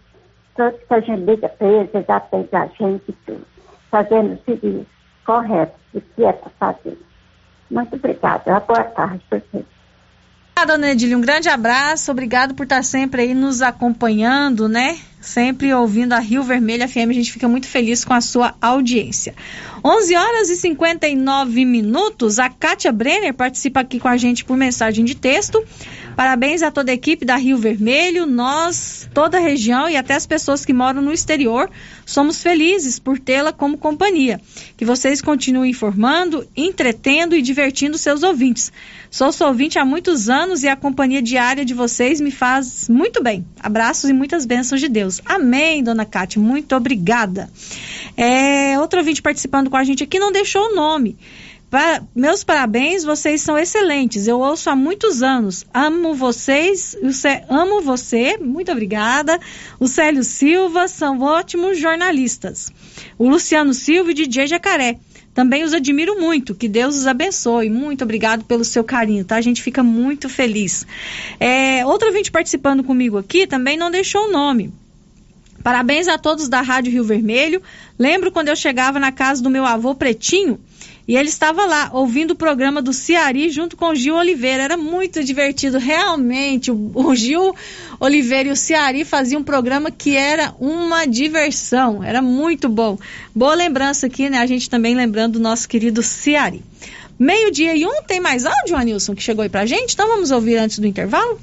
todos que a gente liga para eles, eles atendem a gente tudo, fazendo o serviço correto, o que é para fazer. Muito obrigada. Boa tarde para vocês. Dona Edília, um grande abraço, obrigado por estar sempre aí nos acompanhando, né? Sempre ouvindo a Rio Vermelho FM, a gente fica muito feliz com a sua audiência. 11 horas e 59 minutos, a Kátia Brenner participa aqui com a gente por mensagem de texto. Parabéns a toda a equipe da Rio Vermelho, nós, toda a região e até as pessoas que moram no exterior, somos felizes por tê-la como companhia. Que vocês continuem informando, entretendo e divertindo seus ouvintes. Sou sua ouvinte há muitos anos e a companhia diária de vocês me faz muito bem. Abraços e muitas bênçãos de Deus. Amém, dona Cátia, muito obrigada. É, outro ouvinte participando com a gente aqui não deixou o nome meus parabéns, vocês são excelentes. Eu ouço há muitos anos. Amo vocês, amo você, muito obrigada. O Célio Silva são ótimos jornalistas. O Luciano Silva e DJ Jacaré. Também os admiro muito. Que Deus os abençoe. Muito obrigado pelo seu carinho, tá? A gente fica muito feliz. É, outro ouvinte participando comigo aqui também não deixou o nome. Parabéns a todos da Rádio Rio Vermelho. Lembro quando eu chegava na casa do meu avô Pretinho e ele estava lá ouvindo o programa do Ciari junto com o Gil Oliveira. Era muito divertido, realmente. O, Gil Oliveira e o Ciari faziam um programa que era uma diversão. Era muito bom. Boa lembrança aqui, né? A gente também lembrando do nosso querido Ciari. Meio-dia e um, tem mais áudio, Anilson, que chegou aí pra gente? Então vamos ouvir antes do intervalo?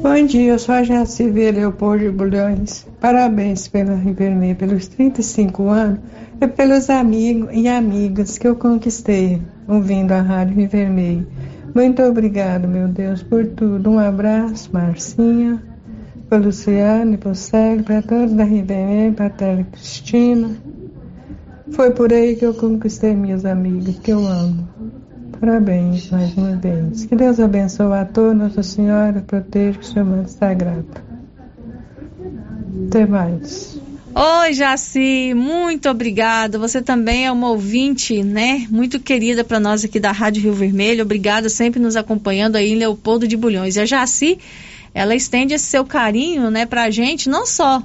Bom dia, eu sou a Jacive Leopoldo de Bulhões. Parabéns pela Rivermeia, pelos 35 anos e pelos amigos e amigas que eu conquistei ouvindo a Rádio Rivermeia. Muito obrigado, meu Deus, por tudo. Um abraço, Marcinha, para Luciane, para o Célio, para todos da Rivermeia, para a Tele Cristina. Foi por aí que eu conquistei minhas amigas, que eu amo. Parabéns mais uma vez. Que Deus abençoe a todos, Nossa Senhora, proteja o seu manto sagrado. Até mais. Oi, Jaci, muito obrigada. Você também é uma ouvinte, né? Muito querida para nós aqui da Rádio Rio Vermelho. Obrigada sempre nos acompanhando aí em Leopoldo de Bulhões. E a Jaci, ela estende esse seu carinho, né, pra gente, não só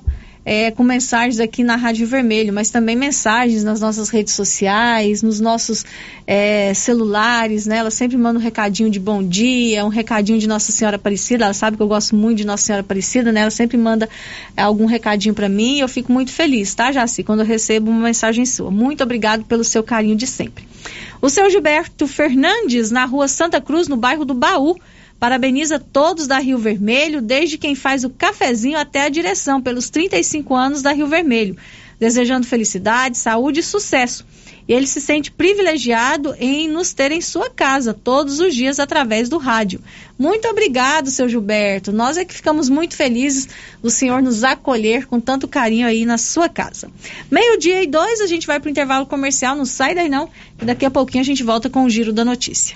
é, com mensagens aqui na Rádio Vermelho, mas também mensagens nas nossas redes sociais, nos nossos é, celulares, né? Ela sempre manda um recadinho de bom dia, um recadinho de Nossa Senhora Aparecida. Ela sabe que eu gosto muito de Nossa Senhora Aparecida, né? Ela sempre manda é, algum recadinho para mim e eu fico muito feliz, tá, Jaci, quando eu recebo uma mensagem sua. Muito obrigado pelo seu carinho de sempre. O seu Gilberto Fernandes, na rua Santa Cruz, no bairro do Baú, Parabeniza todos da Rio Vermelho, desde quem faz o cafezinho até a direção, pelos 35 anos da Rio Vermelho. Desejando felicidade, saúde e sucesso. e ele se sente privilegiado em nos ter em sua casa todos os dias através do rádio. Muito obrigado, seu Gilberto. Nós é que ficamos muito felizes do senhor nos acolher com tanto carinho aí na sua casa. Meio-dia e dois, a gente vai para o intervalo comercial. Não sai daí não, e daqui a pouquinho a gente volta com o giro da notícia.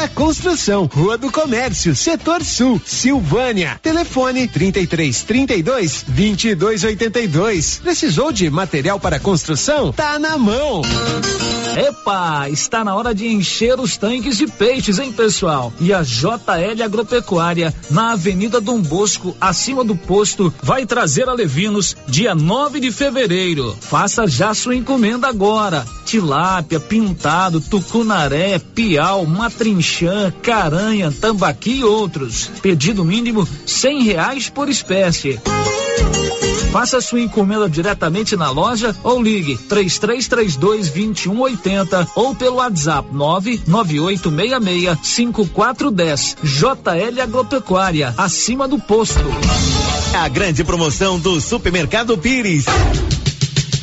construção, Rua do Comércio, Setor Sul, Silvânia. Telefone 33 32 22 82. Precisou de material para construção? Tá na mão. Epa, está na hora de encher os tanques de peixes, hein, pessoal? E a JL Agropecuária, na Avenida Dom Bosco, acima do posto, vai trazer a Levinos dia 9 de fevereiro. Faça já sua encomenda agora. Tilápia, pintado, tucunaré, piau, matrinchã, caranha, tambaqui e outros. Pedido mínimo cem reais por espécie. Faça sua encomenda diretamente na loja ou ligue 3332 2180 ou pelo WhatsApp 99866 5410. JL Agropecuária, acima do posto. A grande promoção do Supermercado Pires.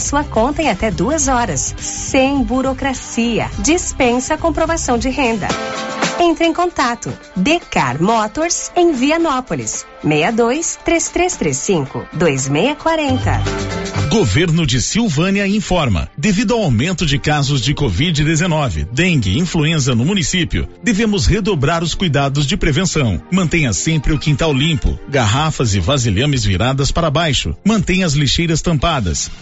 sua conta em até duas horas, sem burocracia. Dispensa a comprovação de renda. Entre em contato. Decar Motors em Vianópolis. 62 3335 2640. Governo de Silvânia informa. Devido ao aumento de casos de Covid-19, dengue e influenza no município, devemos redobrar os cuidados de prevenção. Mantenha sempre o quintal limpo, garrafas e vasilhames viradas para baixo. Mantenha as lixeiras tampadas.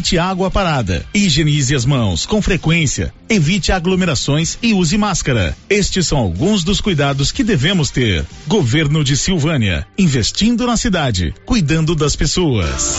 Evite água parada. Higienize as mãos com frequência. Evite aglomerações e use máscara. Estes são alguns dos cuidados que devemos ter. Governo de Silvânia, investindo na cidade, cuidando das pessoas.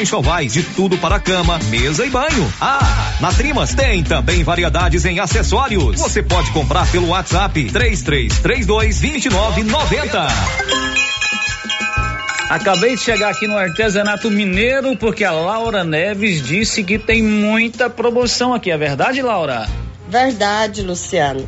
enxovais, de tudo para cama, mesa e banho. Ah, na Trimas tem também variedades em acessórios. Você pode comprar pelo WhatsApp 3332 2990. Acabei de chegar aqui no artesanato mineiro porque a Laura Neves disse que tem muita promoção aqui. É verdade, Laura? Verdade, Luciano.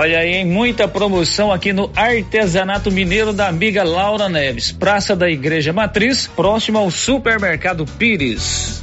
Olha aí, hein? muita promoção aqui no Artesanato Mineiro da amiga Laura Neves, Praça da Igreja Matriz, próximo ao Supermercado Pires.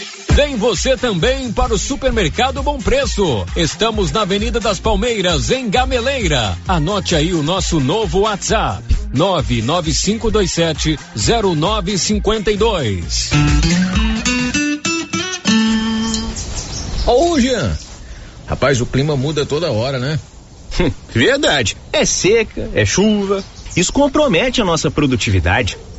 Vem você também para o Supermercado Bom Preço. Estamos na Avenida das Palmeiras, em Gameleira. Anote aí o nosso novo WhatsApp: 99527 0952. Ô, Jean. Rapaz, o clima muda toda hora, né? Verdade. É seca, é chuva. Isso compromete a nossa produtividade.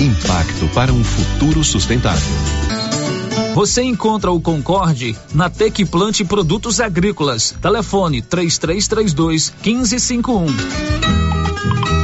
Impacto para um futuro sustentável. Você encontra o Concorde na Tec Plante Produtos Agrícolas. Telefone 3332 1551.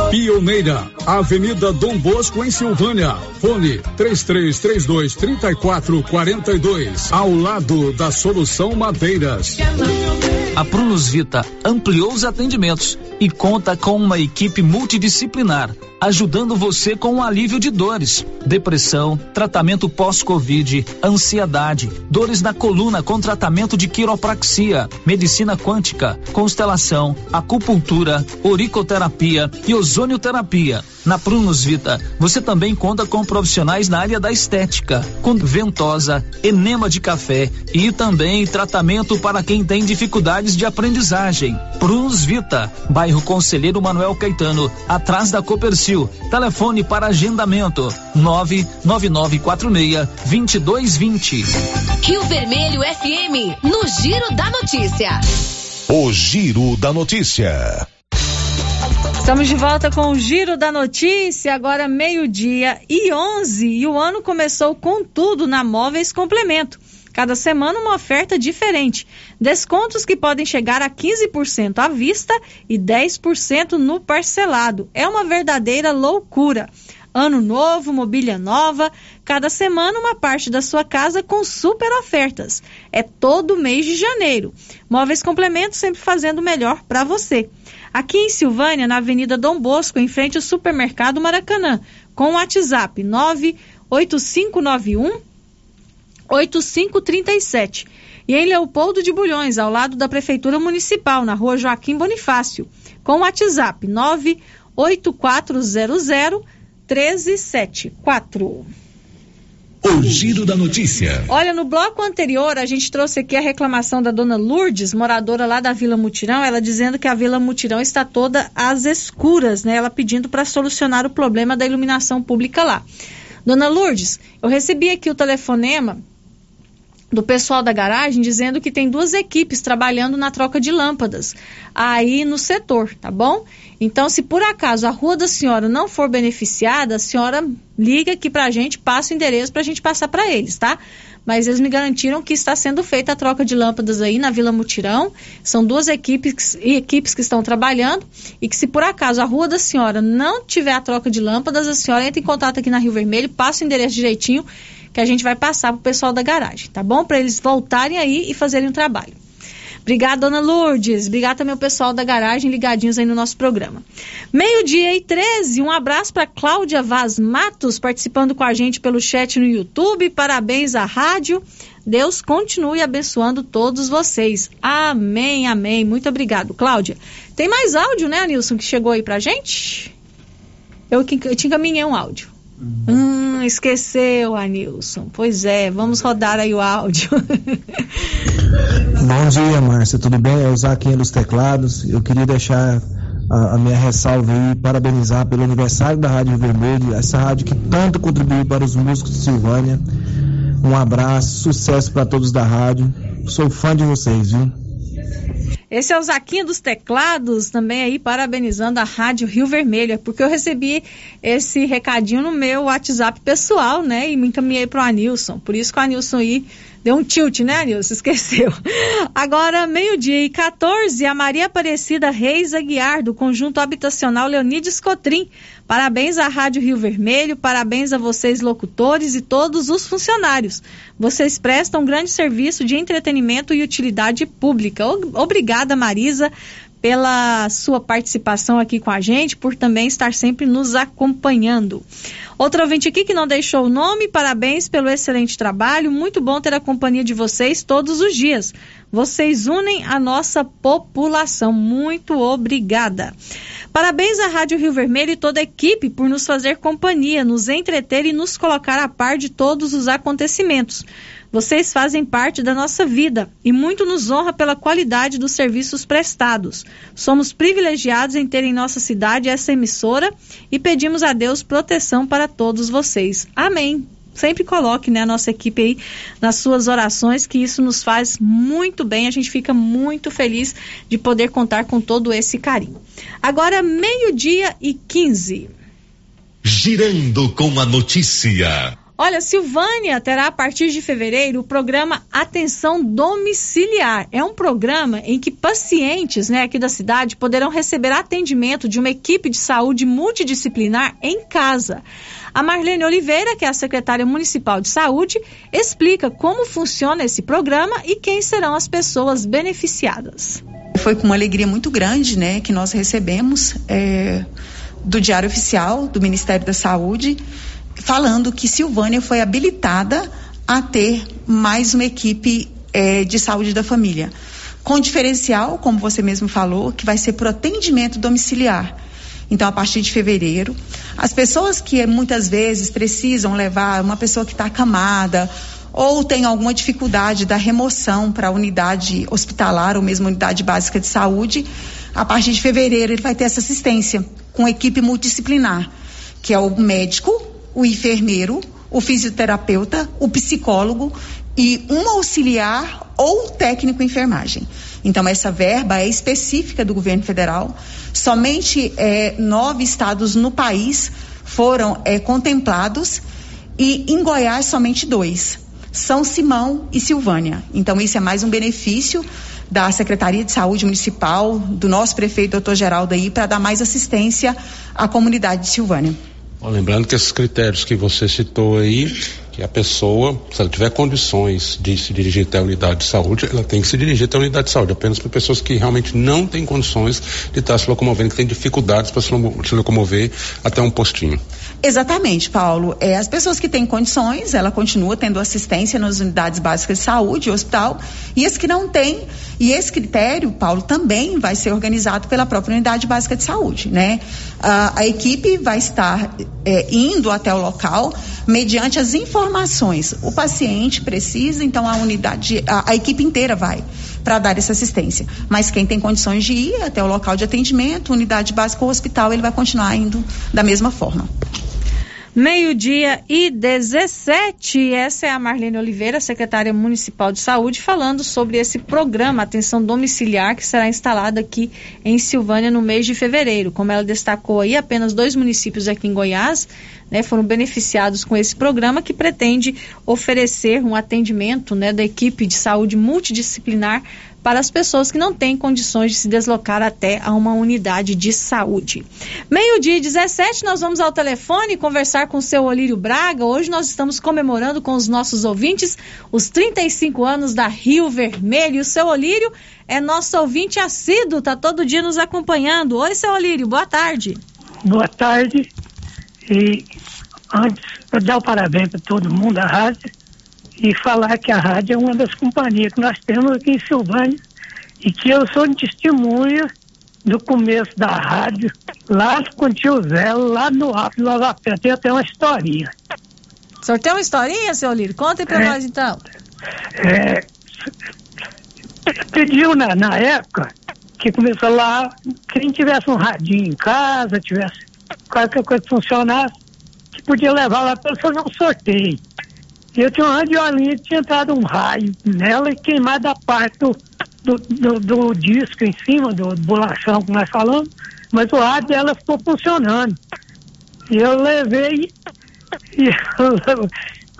Pioneira, Avenida Dom Bosco, em Silvânia. Fone 3332 3442. Ao lado da Solução Madeiras. A Prunus Vita ampliou os atendimentos e conta com uma equipe multidisciplinar, ajudando você com o alívio de dores, depressão, tratamento pós-Covid, ansiedade, dores na coluna com tratamento de quiropraxia, medicina quântica, constelação, acupuntura, auriculoterapia e ozonioterapia. Na Prunus Vita, você também conta com profissionais na área da estética, com ventosa, enema de café e também tratamento para quem tem dificuldades de aprendizagem. Prunus Vita, bairro Conselheiro Manuel Caetano, atrás da Copercil. Telefone para agendamento: 99946 2220. Rio Vermelho FM, no Giro da Notícia. O Giro da Notícia. Estamos de volta com o Giro da Notícia, agora meio-dia e 11. E o ano começou com tudo na Móveis Complemento. Cada semana uma oferta diferente. Descontos que podem chegar a 15% à vista e 10% no parcelado. É uma verdadeira loucura. Ano novo, mobília nova, cada semana uma parte da sua casa com super ofertas. É todo mês de janeiro. Móveis Complemento sempre fazendo o melhor para você. Aqui em Silvânia, na Avenida Dom Bosco, em frente ao Supermercado Maracanã, com o WhatsApp 98591 8537. E em Leopoldo de Bulhões, ao lado da Prefeitura Municipal, na rua Joaquim Bonifácio, com o WhatsApp 98400 1374. O Giro da Notícia. Olha, no bloco anterior a gente trouxe aqui a reclamação da dona Lourdes, moradora lá da Vila Mutirão, ela dizendo que a Vila Mutirão está toda às escuras, né? Ela pedindo para solucionar o problema da iluminação pública lá. Dona Lourdes, eu recebi aqui o telefonema do pessoal da garagem dizendo que tem duas equipes trabalhando na troca de lâmpadas aí no setor, tá bom? Então, se por acaso a rua da senhora não for beneficiada, a senhora liga aqui pra gente, passa o endereço pra gente passar para eles, tá? Mas eles me garantiram que está sendo feita a troca de lâmpadas aí na Vila Mutirão. São duas equipes, equipes que estão trabalhando e que se por acaso a rua da senhora não tiver a troca de lâmpadas, a senhora entra em contato aqui na Rio Vermelho, passa o endereço direitinho que a gente vai passar para o pessoal da garagem, tá bom? Para eles voltarem aí e fazerem o trabalho. Obrigada, dona Lourdes. Obrigada também ao pessoal da garagem ligadinhos aí no nosso programa. Meio-dia e 13, um abraço para Cláudia Vaz Matos, participando com a gente pelo chat no YouTube. Parabéns à rádio. Deus continue abençoando todos vocês. Amém, amém. Muito obrigado, Cláudia. Tem mais áudio, né, Nilson, que chegou aí pra gente? Eu, eu te encaminhei um áudio. Hum, esqueceu, Anilson. Pois é, vamos rodar aí o áudio. Bom dia, Márcia. Tudo bem? É o Zaquinha dos Teclados. Eu queria deixar a, a, minha ressalva aí, parabenizar pelo aniversário da Rádio Vermelho, essa rádio que tanto contribuiu para os músicos de Silvânia. Um abraço, sucesso para todos da rádio. Sou fã de vocês, viu? Esse é o Zaquinho dos Teclados, também aí parabenizando a Rádio Rio Vermelho, porque eu recebi esse recadinho no meu WhatsApp pessoal, né? E me encaminhei pro Anilson. Por isso que o Anilson aí deu um tilt, né, Anilson? Esqueceu. Agora, meio-dia e 14, a Maria Aparecida Reis Aguiar, do Conjunto Habitacional Leonides Cotrim. Parabéns à Rádio Rio Vermelho, parabéns a vocês, locutores e todos os funcionários. Vocês prestam um grande serviço de entretenimento e utilidade pública. Obrigada, Marisa, pela sua participação aqui com a gente, por também estar sempre nos acompanhando. Outro ouvinte aqui que não deixou o nome, parabéns pelo excelente trabalho. Muito bom ter a companhia de vocês todos os dias. Vocês unem a nossa população. Muito obrigada. Parabéns à Rádio Rio Vermelho e toda a equipe por nos fazer companhia, nos entreter e nos colocar a par de todos os acontecimentos. Vocês fazem parte da nossa vida e muito nos honra pela qualidade dos serviços prestados. Somos privilegiados em ter em nossa cidade essa emissora e pedimos a Deus proteção para todos vocês. Amém sempre coloque né, a nossa equipe aí nas suas orações, que isso nos faz muito bem. A gente fica muito feliz de poder contar com todo esse carinho. Agora, meio-dia e 15. Girando com a notícia. Olha, Silvânia terá a partir de fevereiro o programa Atenção Domiciliar. É um programa em que pacientes né, aqui da cidade poderão receber atendimento de uma equipe de saúde multidisciplinar em casa. A Marlene Oliveira, que é a secretária municipal de saúde, explica como funciona esse programa e quem serão as pessoas beneficiadas. Foi com uma alegria muito grande né, que nós recebemos é, do Diário Oficial do Ministério da Saúde falando que Silvânia foi habilitada a ter mais uma equipe é, de saúde da família. Com diferencial, como você mesmo falou, que vai ser para o atendimento domiciliar. Então, a partir de fevereiro, as pessoas que muitas vezes precisam levar uma pessoa que está acamada ou tem alguma dificuldade da remoção para a unidade hospitalar ou mesmo unidade básica de saúde, a partir de fevereiro ele vai ter essa assistência com equipe multidisciplinar, que é o médico, o enfermeiro, o fisioterapeuta, o psicólogo e um auxiliar ou técnico em enfermagem. Então, essa verba é específica do governo federal. Somente é, nove estados no país foram é, contemplados e em Goiás somente dois. São Simão e Silvânia. Então, isso é mais um benefício da Secretaria de Saúde Municipal, do nosso prefeito, doutor Geraldo, aí, para dar mais assistência à comunidade de Silvânia. Lembrando que esses critérios que você citou aí, que a pessoa, se ela tiver condições de se dirigir até a unidade de saúde, ela tem que se dirigir até a unidade de saúde, apenas para pessoas que realmente não têm condições de estar se locomovendo, que têm dificuldades para se locomover até um postinho. Exatamente, Paulo. É, as pessoas que têm condições, ela continua tendo assistência nas unidades básicas de saúde, hospital, e as que não têm, e esse critério, Paulo, também vai ser organizado pela própria unidade básica de saúde, né? A, equipe vai estar é, indo até o local mediante as informações. O paciente precisa, então a unidade, a, a equipe inteira vai para dar essa assistência. Mas quem tem condições de ir até o local de atendimento, unidade básica ou hospital, ele vai continuar indo da mesma forma. Meio-dia e 17. Essa é a Marlene Oliveira, secretária municipal de saúde, falando sobre esse programa Atenção Domiciliar que será instalado aqui em Silvânia no mês de fevereiro. Como ela destacou aí, apenas dois municípios aqui em Goiás né, foram beneficiados com esse programa que pretende oferecer um atendimento né, da equipe de saúde multidisciplinar para as pessoas que não têm condições de se deslocar até a uma unidade de saúde. Meio-dia e 17, nós vamos ao telefone conversar com o seu Olírio Braga. Hoje nós estamos comemorando com os nossos ouvintes os 35 anos da Rio Vermelho. E o seu Olírio é nosso ouvinte assíduo, está todo dia nos acompanhando. Oi, seu Olírio, boa tarde. Boa tarde. E antes, eu dar o parabéns para todo mundo da rádio e falar que a rádio é uma das companhias que nós temos aqui em Silvânia e que eu sou testemunha do começo da rádio, lá com o tio Zé, lá no Alto Lava Pé. Tem até uma historinha. O senhor tem uma historinha, seu Lírio? Conta pra É. nós então. É, pediu na, na época que começou lá, quem tivesse um radinho em casa, tivesse qualquer coisa que funcionasse, que podia levar lá para fazer um sorteio. Eu tinha uma radiolinha que tinha entrado um raio nela e queimado a parte do, do, do- do disco em cima, do, do bolachão que nós falamos, mas o rádio dela ficou funcionando. E eu levei e eu,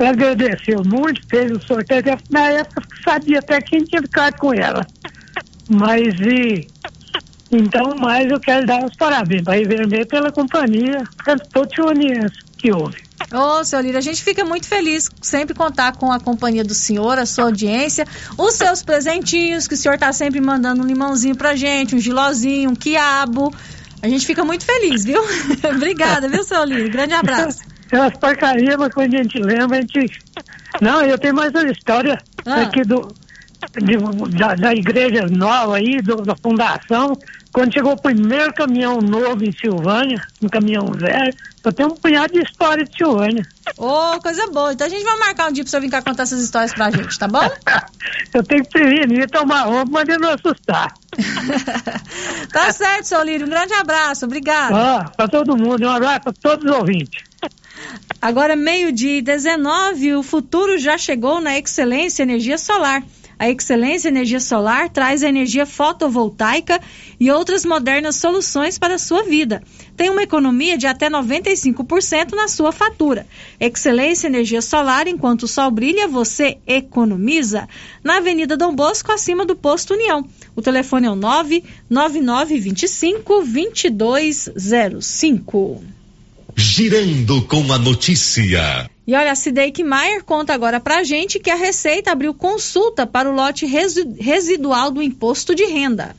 agradeceu muito, fez o sorteio, na época sabia até quem tinha ficado com ela. Mas e então, mais eu quero dar os parabéns para a Vermelho pela companhia, para todo tioniense que ouve. Ô, seu Lírio, a gente fica muito feliz sempre contar com a companhia do senhor, a sua audiência, os seus presentinhos, que o senhor tá sempre mandando um limãozinho pra gente, um gilozinho, um quiabo. A gente fica muito feliz, viu? Obrigada, viu, seu Lírio? Grande abraço. É umas porcarias, mas quando a gente lembra, a gente. Não, eu tenho mais uma história Ah. aqui do, de- da, da igreja nova aí, do- da fundação. Quando chegou o primeiro caminhão novo em Silvânia, um caminhão velho, eu tenho um punhado de história de Silvânia. Ô, coisa boa. Então a gente vai marcar um dia pro senhor vir cá contar essas histórias pra gente, tá bom? Eu tenho que prevenir, tomar roupa, mas não assustar. Tá certo, seu Lírio. Um grande abraço. Obrigada. Ó, para todo mundo, um abraço para todos os ouvintes. Agora, meio-dia e 19, o futuro já chegou na Excelência Energia Solar. A Excelência Energia Solar traz a energia fotovoltaica e outras modernas soluções para a sua vida. Tem uma economia de até 95% na sua fatura. Excelência Energia Solar, enquanto o sol brilha, você economiza. Na Avenida Dom Bosco, acima do Posto União. O telefone é o 99925 2205. Girando com a notícia. E olha, a Cideik Maier conta agora pra gente que a Receita abriu consulta para o lote resi- residual do imposto de renda.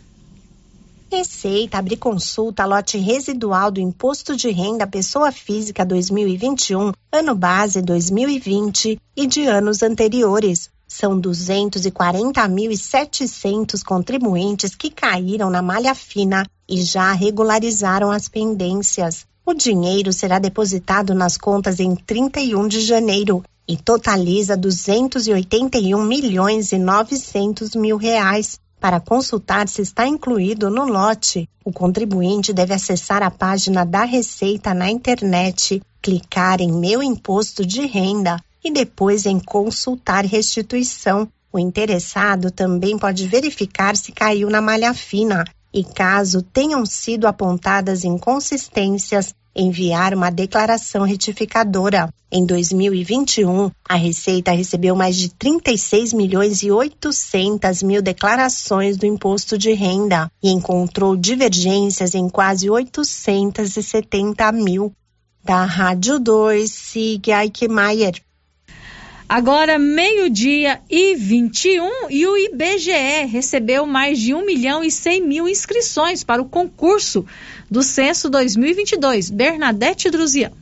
Receita abre consulta lote residual do Imposto de Renda Pessoa Física 2021, ano base 2020 e de anos anteriores. São 240.700 contribuintes que caíram na malha fina e já regularizaram as pendências. O dinheiro será depositado nas contas em 31 de janeiro e totaliza 281 milhões e 900 mil reais. Para consultar se está incluído no lote, o contribuinte deve acessar a página da Receita na internet, clicar em Meu Imposto de Renda e depois em Consultar Restituição. O interessado também pode verificar se caiu na malha fina e, caso tenham sido apontadas inconsistências, enviar uma declaração retificadora. Em 2021, a Receita recebeu mais de 36 milhões e 800 mil declarações do imposto de renda e encontrou divergências em quase 870 mil. Da Rádio 2, siga Eichmeier. Agora, meio-dia e 21, e o IBGE recebeu mais de 1 milhão e 100 mil inscrições para o concurso do Censo 2022. Bernadette Druzian.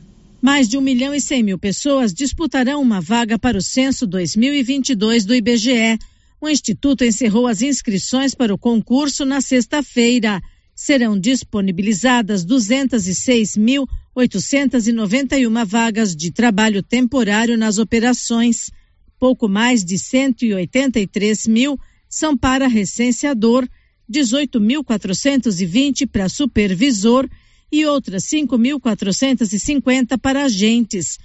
Mais de 1 milhão e 100 mil pessoas disputarão uma vaga para o censo 2022 do IBGE. O Instituto encerrou as inscrições para o concurso na sexta-feira. Serão disponibilizadas 206.891 vagas de trabalho temporário nas operações. Pouco mais de 183 mil são para recenseador, 18.420 para supervisor e outras 5.450 para agentes.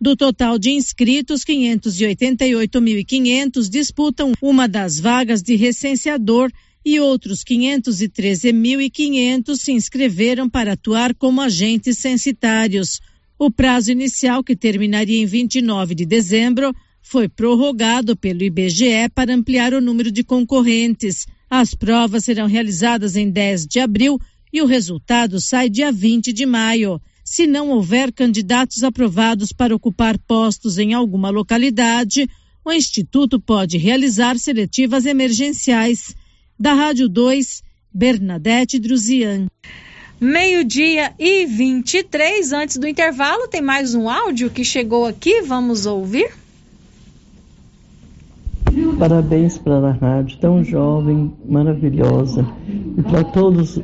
Do total de inscritos, 588.500 disputam uma das vagas de recenseador e outros 513.500 se inscreveram para atuar como agentes censitários. O prazo inicial, que terminaria em 29 de dezembro, foi prorrogado pelo IBGE para ampliar o número de concorrentes. As provas serão realizadas em 10 de abril e o resultado sai dia 20 de maio. Se não houver candidatos aprovados para ocupar postos em alguma localidade, o Instituto pode realizar seletivas emergenciais. Da Rádio 2, Bernadette Druzian. Meio-dia e 23, antes do intervalo, tem mais um áudio que chegou aqui, vamos ouvir? Parabéns para a rádio, tão jovem, maravilhosa. E para todos,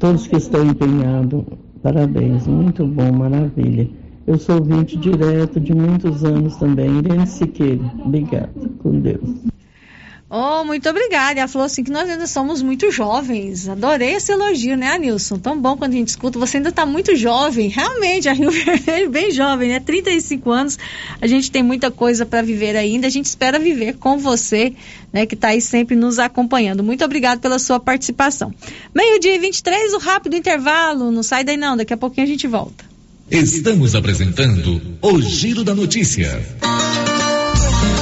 todos que estão empenhados, parabéns, muito bom, maravilha. Eu sou ouvinte direto de muitos anos também, Irene Siqueira. Obrigada, com Deus. Oh, muito obrigada. Ela falou assim que nós ainda somos muito jovens. Adorei esse elogio, né, Anilson? Tão bom quando a gente escuta. Você ainda está muito jovem. Realmente, a Rio Vermelho bem jovem, né? 35 anos. A gente tem muita coisa para viver ainda. A gente espera viver com você, né, que está aí sempre nos acompanhando. Muito obrigado pela sua participação. Meio-dia e 23, o rápido intervalo. Não sai daí não, daqui a pouquinho a gente volta. Estamos apresentando o Giro da Notícia.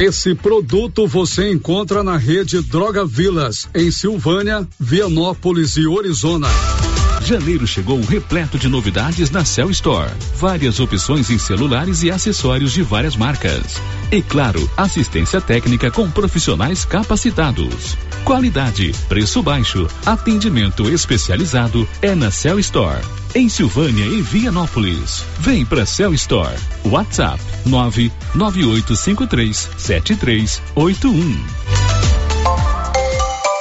Esse produto você encontra na rede Droga Vilas, em Silvânia, Vianópolis e Orizona. Janeiro chegou repleto de novidades na Cell Store. Várias opções em celulares e acessórios de várias marcas. E claro, assistência técnica com profissionais capacitados. Qualidade, preço baixo, atendimento especializado é na Cell Store. Em Silvânia e Vianópolis. Vem pra Cell Store. WhatsApp 99853 7381.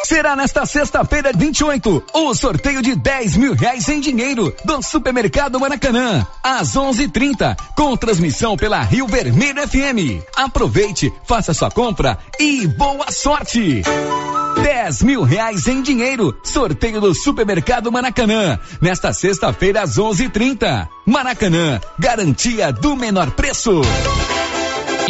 Será nesta sexta-feira, 28, o sorteio de 10 mil reais em dinheiro do Supermercado Maracanã, às 11:30, com transmissão pela Rio Vermelho FM. Aproveite, faça sua compra e boa sorte! 10 mil reais em dinheiro, sorteio do Supermercado Maracanã, nesta sexta-feira às 11:30. Maracanã, garantia do menor preço.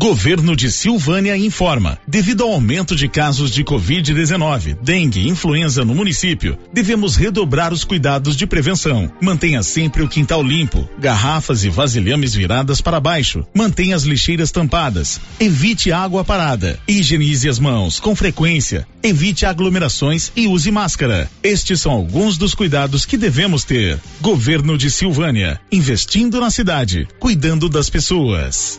Governo de Silvânia informa. Devido ao aumento de casos de Covid-19, dengue e influenza no município, devemos redobrar os cuidados de prevenção. Mantenha sempre o quintal limpo, garrafas e vasilhames viradas para baixo. Mantenha as lixeiras tampadas. Evite água parada. Higienize as mãos com frequência. Evite aglomerações e use máscara. Estes são alguns dos cuidados que devemos ter. Governo de Silvânia, investindo na cidade, cuidando das pessoas.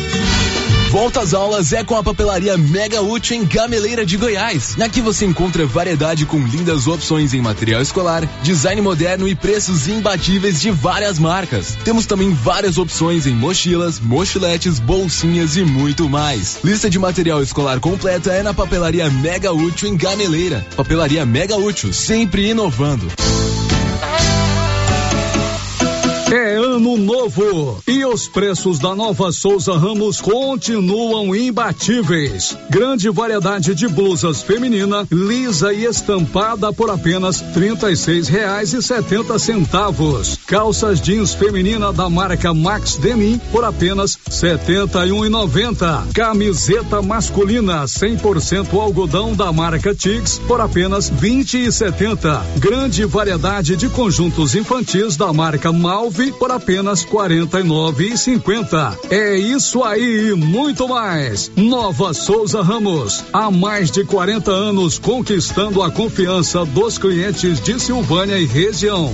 Volta às aulas é com a papelaria Mega Útil em Gameleira de Goiás. Aqui você encontra variedade com lindas opções em material escolar, design moderno e preços imbatíveis de várias marcas. Temos também várias opções em mochilas, mochiletes, bolsinhas e muito mais. Lista de material escolar completa é na papelaria Mega Útil em Gameleira. Papelaria Mega Útil, sempre inovando. Ano novo e os preços da Nova Souza Ramos continuam imbatíveis. Grande variedade de blusas feminina, lisa e estampada por apenas trinta e seis reais e setenta centavos. Calças jeans feminina da marca Max Denim por apenas setenta e um e noventa. Camiseta masculina 100% algodão da marca Tix por apenas vinte e setenta. Grande variedade de conjuntos infantis da marca Malve por apenas quarenta e nove e cinquenta. É isso aí e muito mais. Nova Souza Ramos, há mais de 40 anos conquistando a confiança dos clientes de Silvânia e região.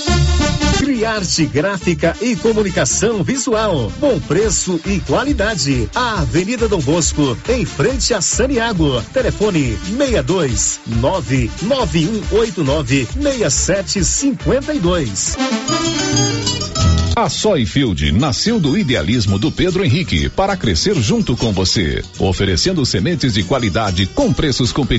Criarte Gráfica e Comunicação Visual. Bom preço e qualidade. A Avenida Dom Bosco, em frente a Saniago. Telefone 62 99189 6752. A Soyfield nasceu do idealismo do Pedro Henrique para crescer junto com você, oferecendo sementes de qualidade com preços competitivos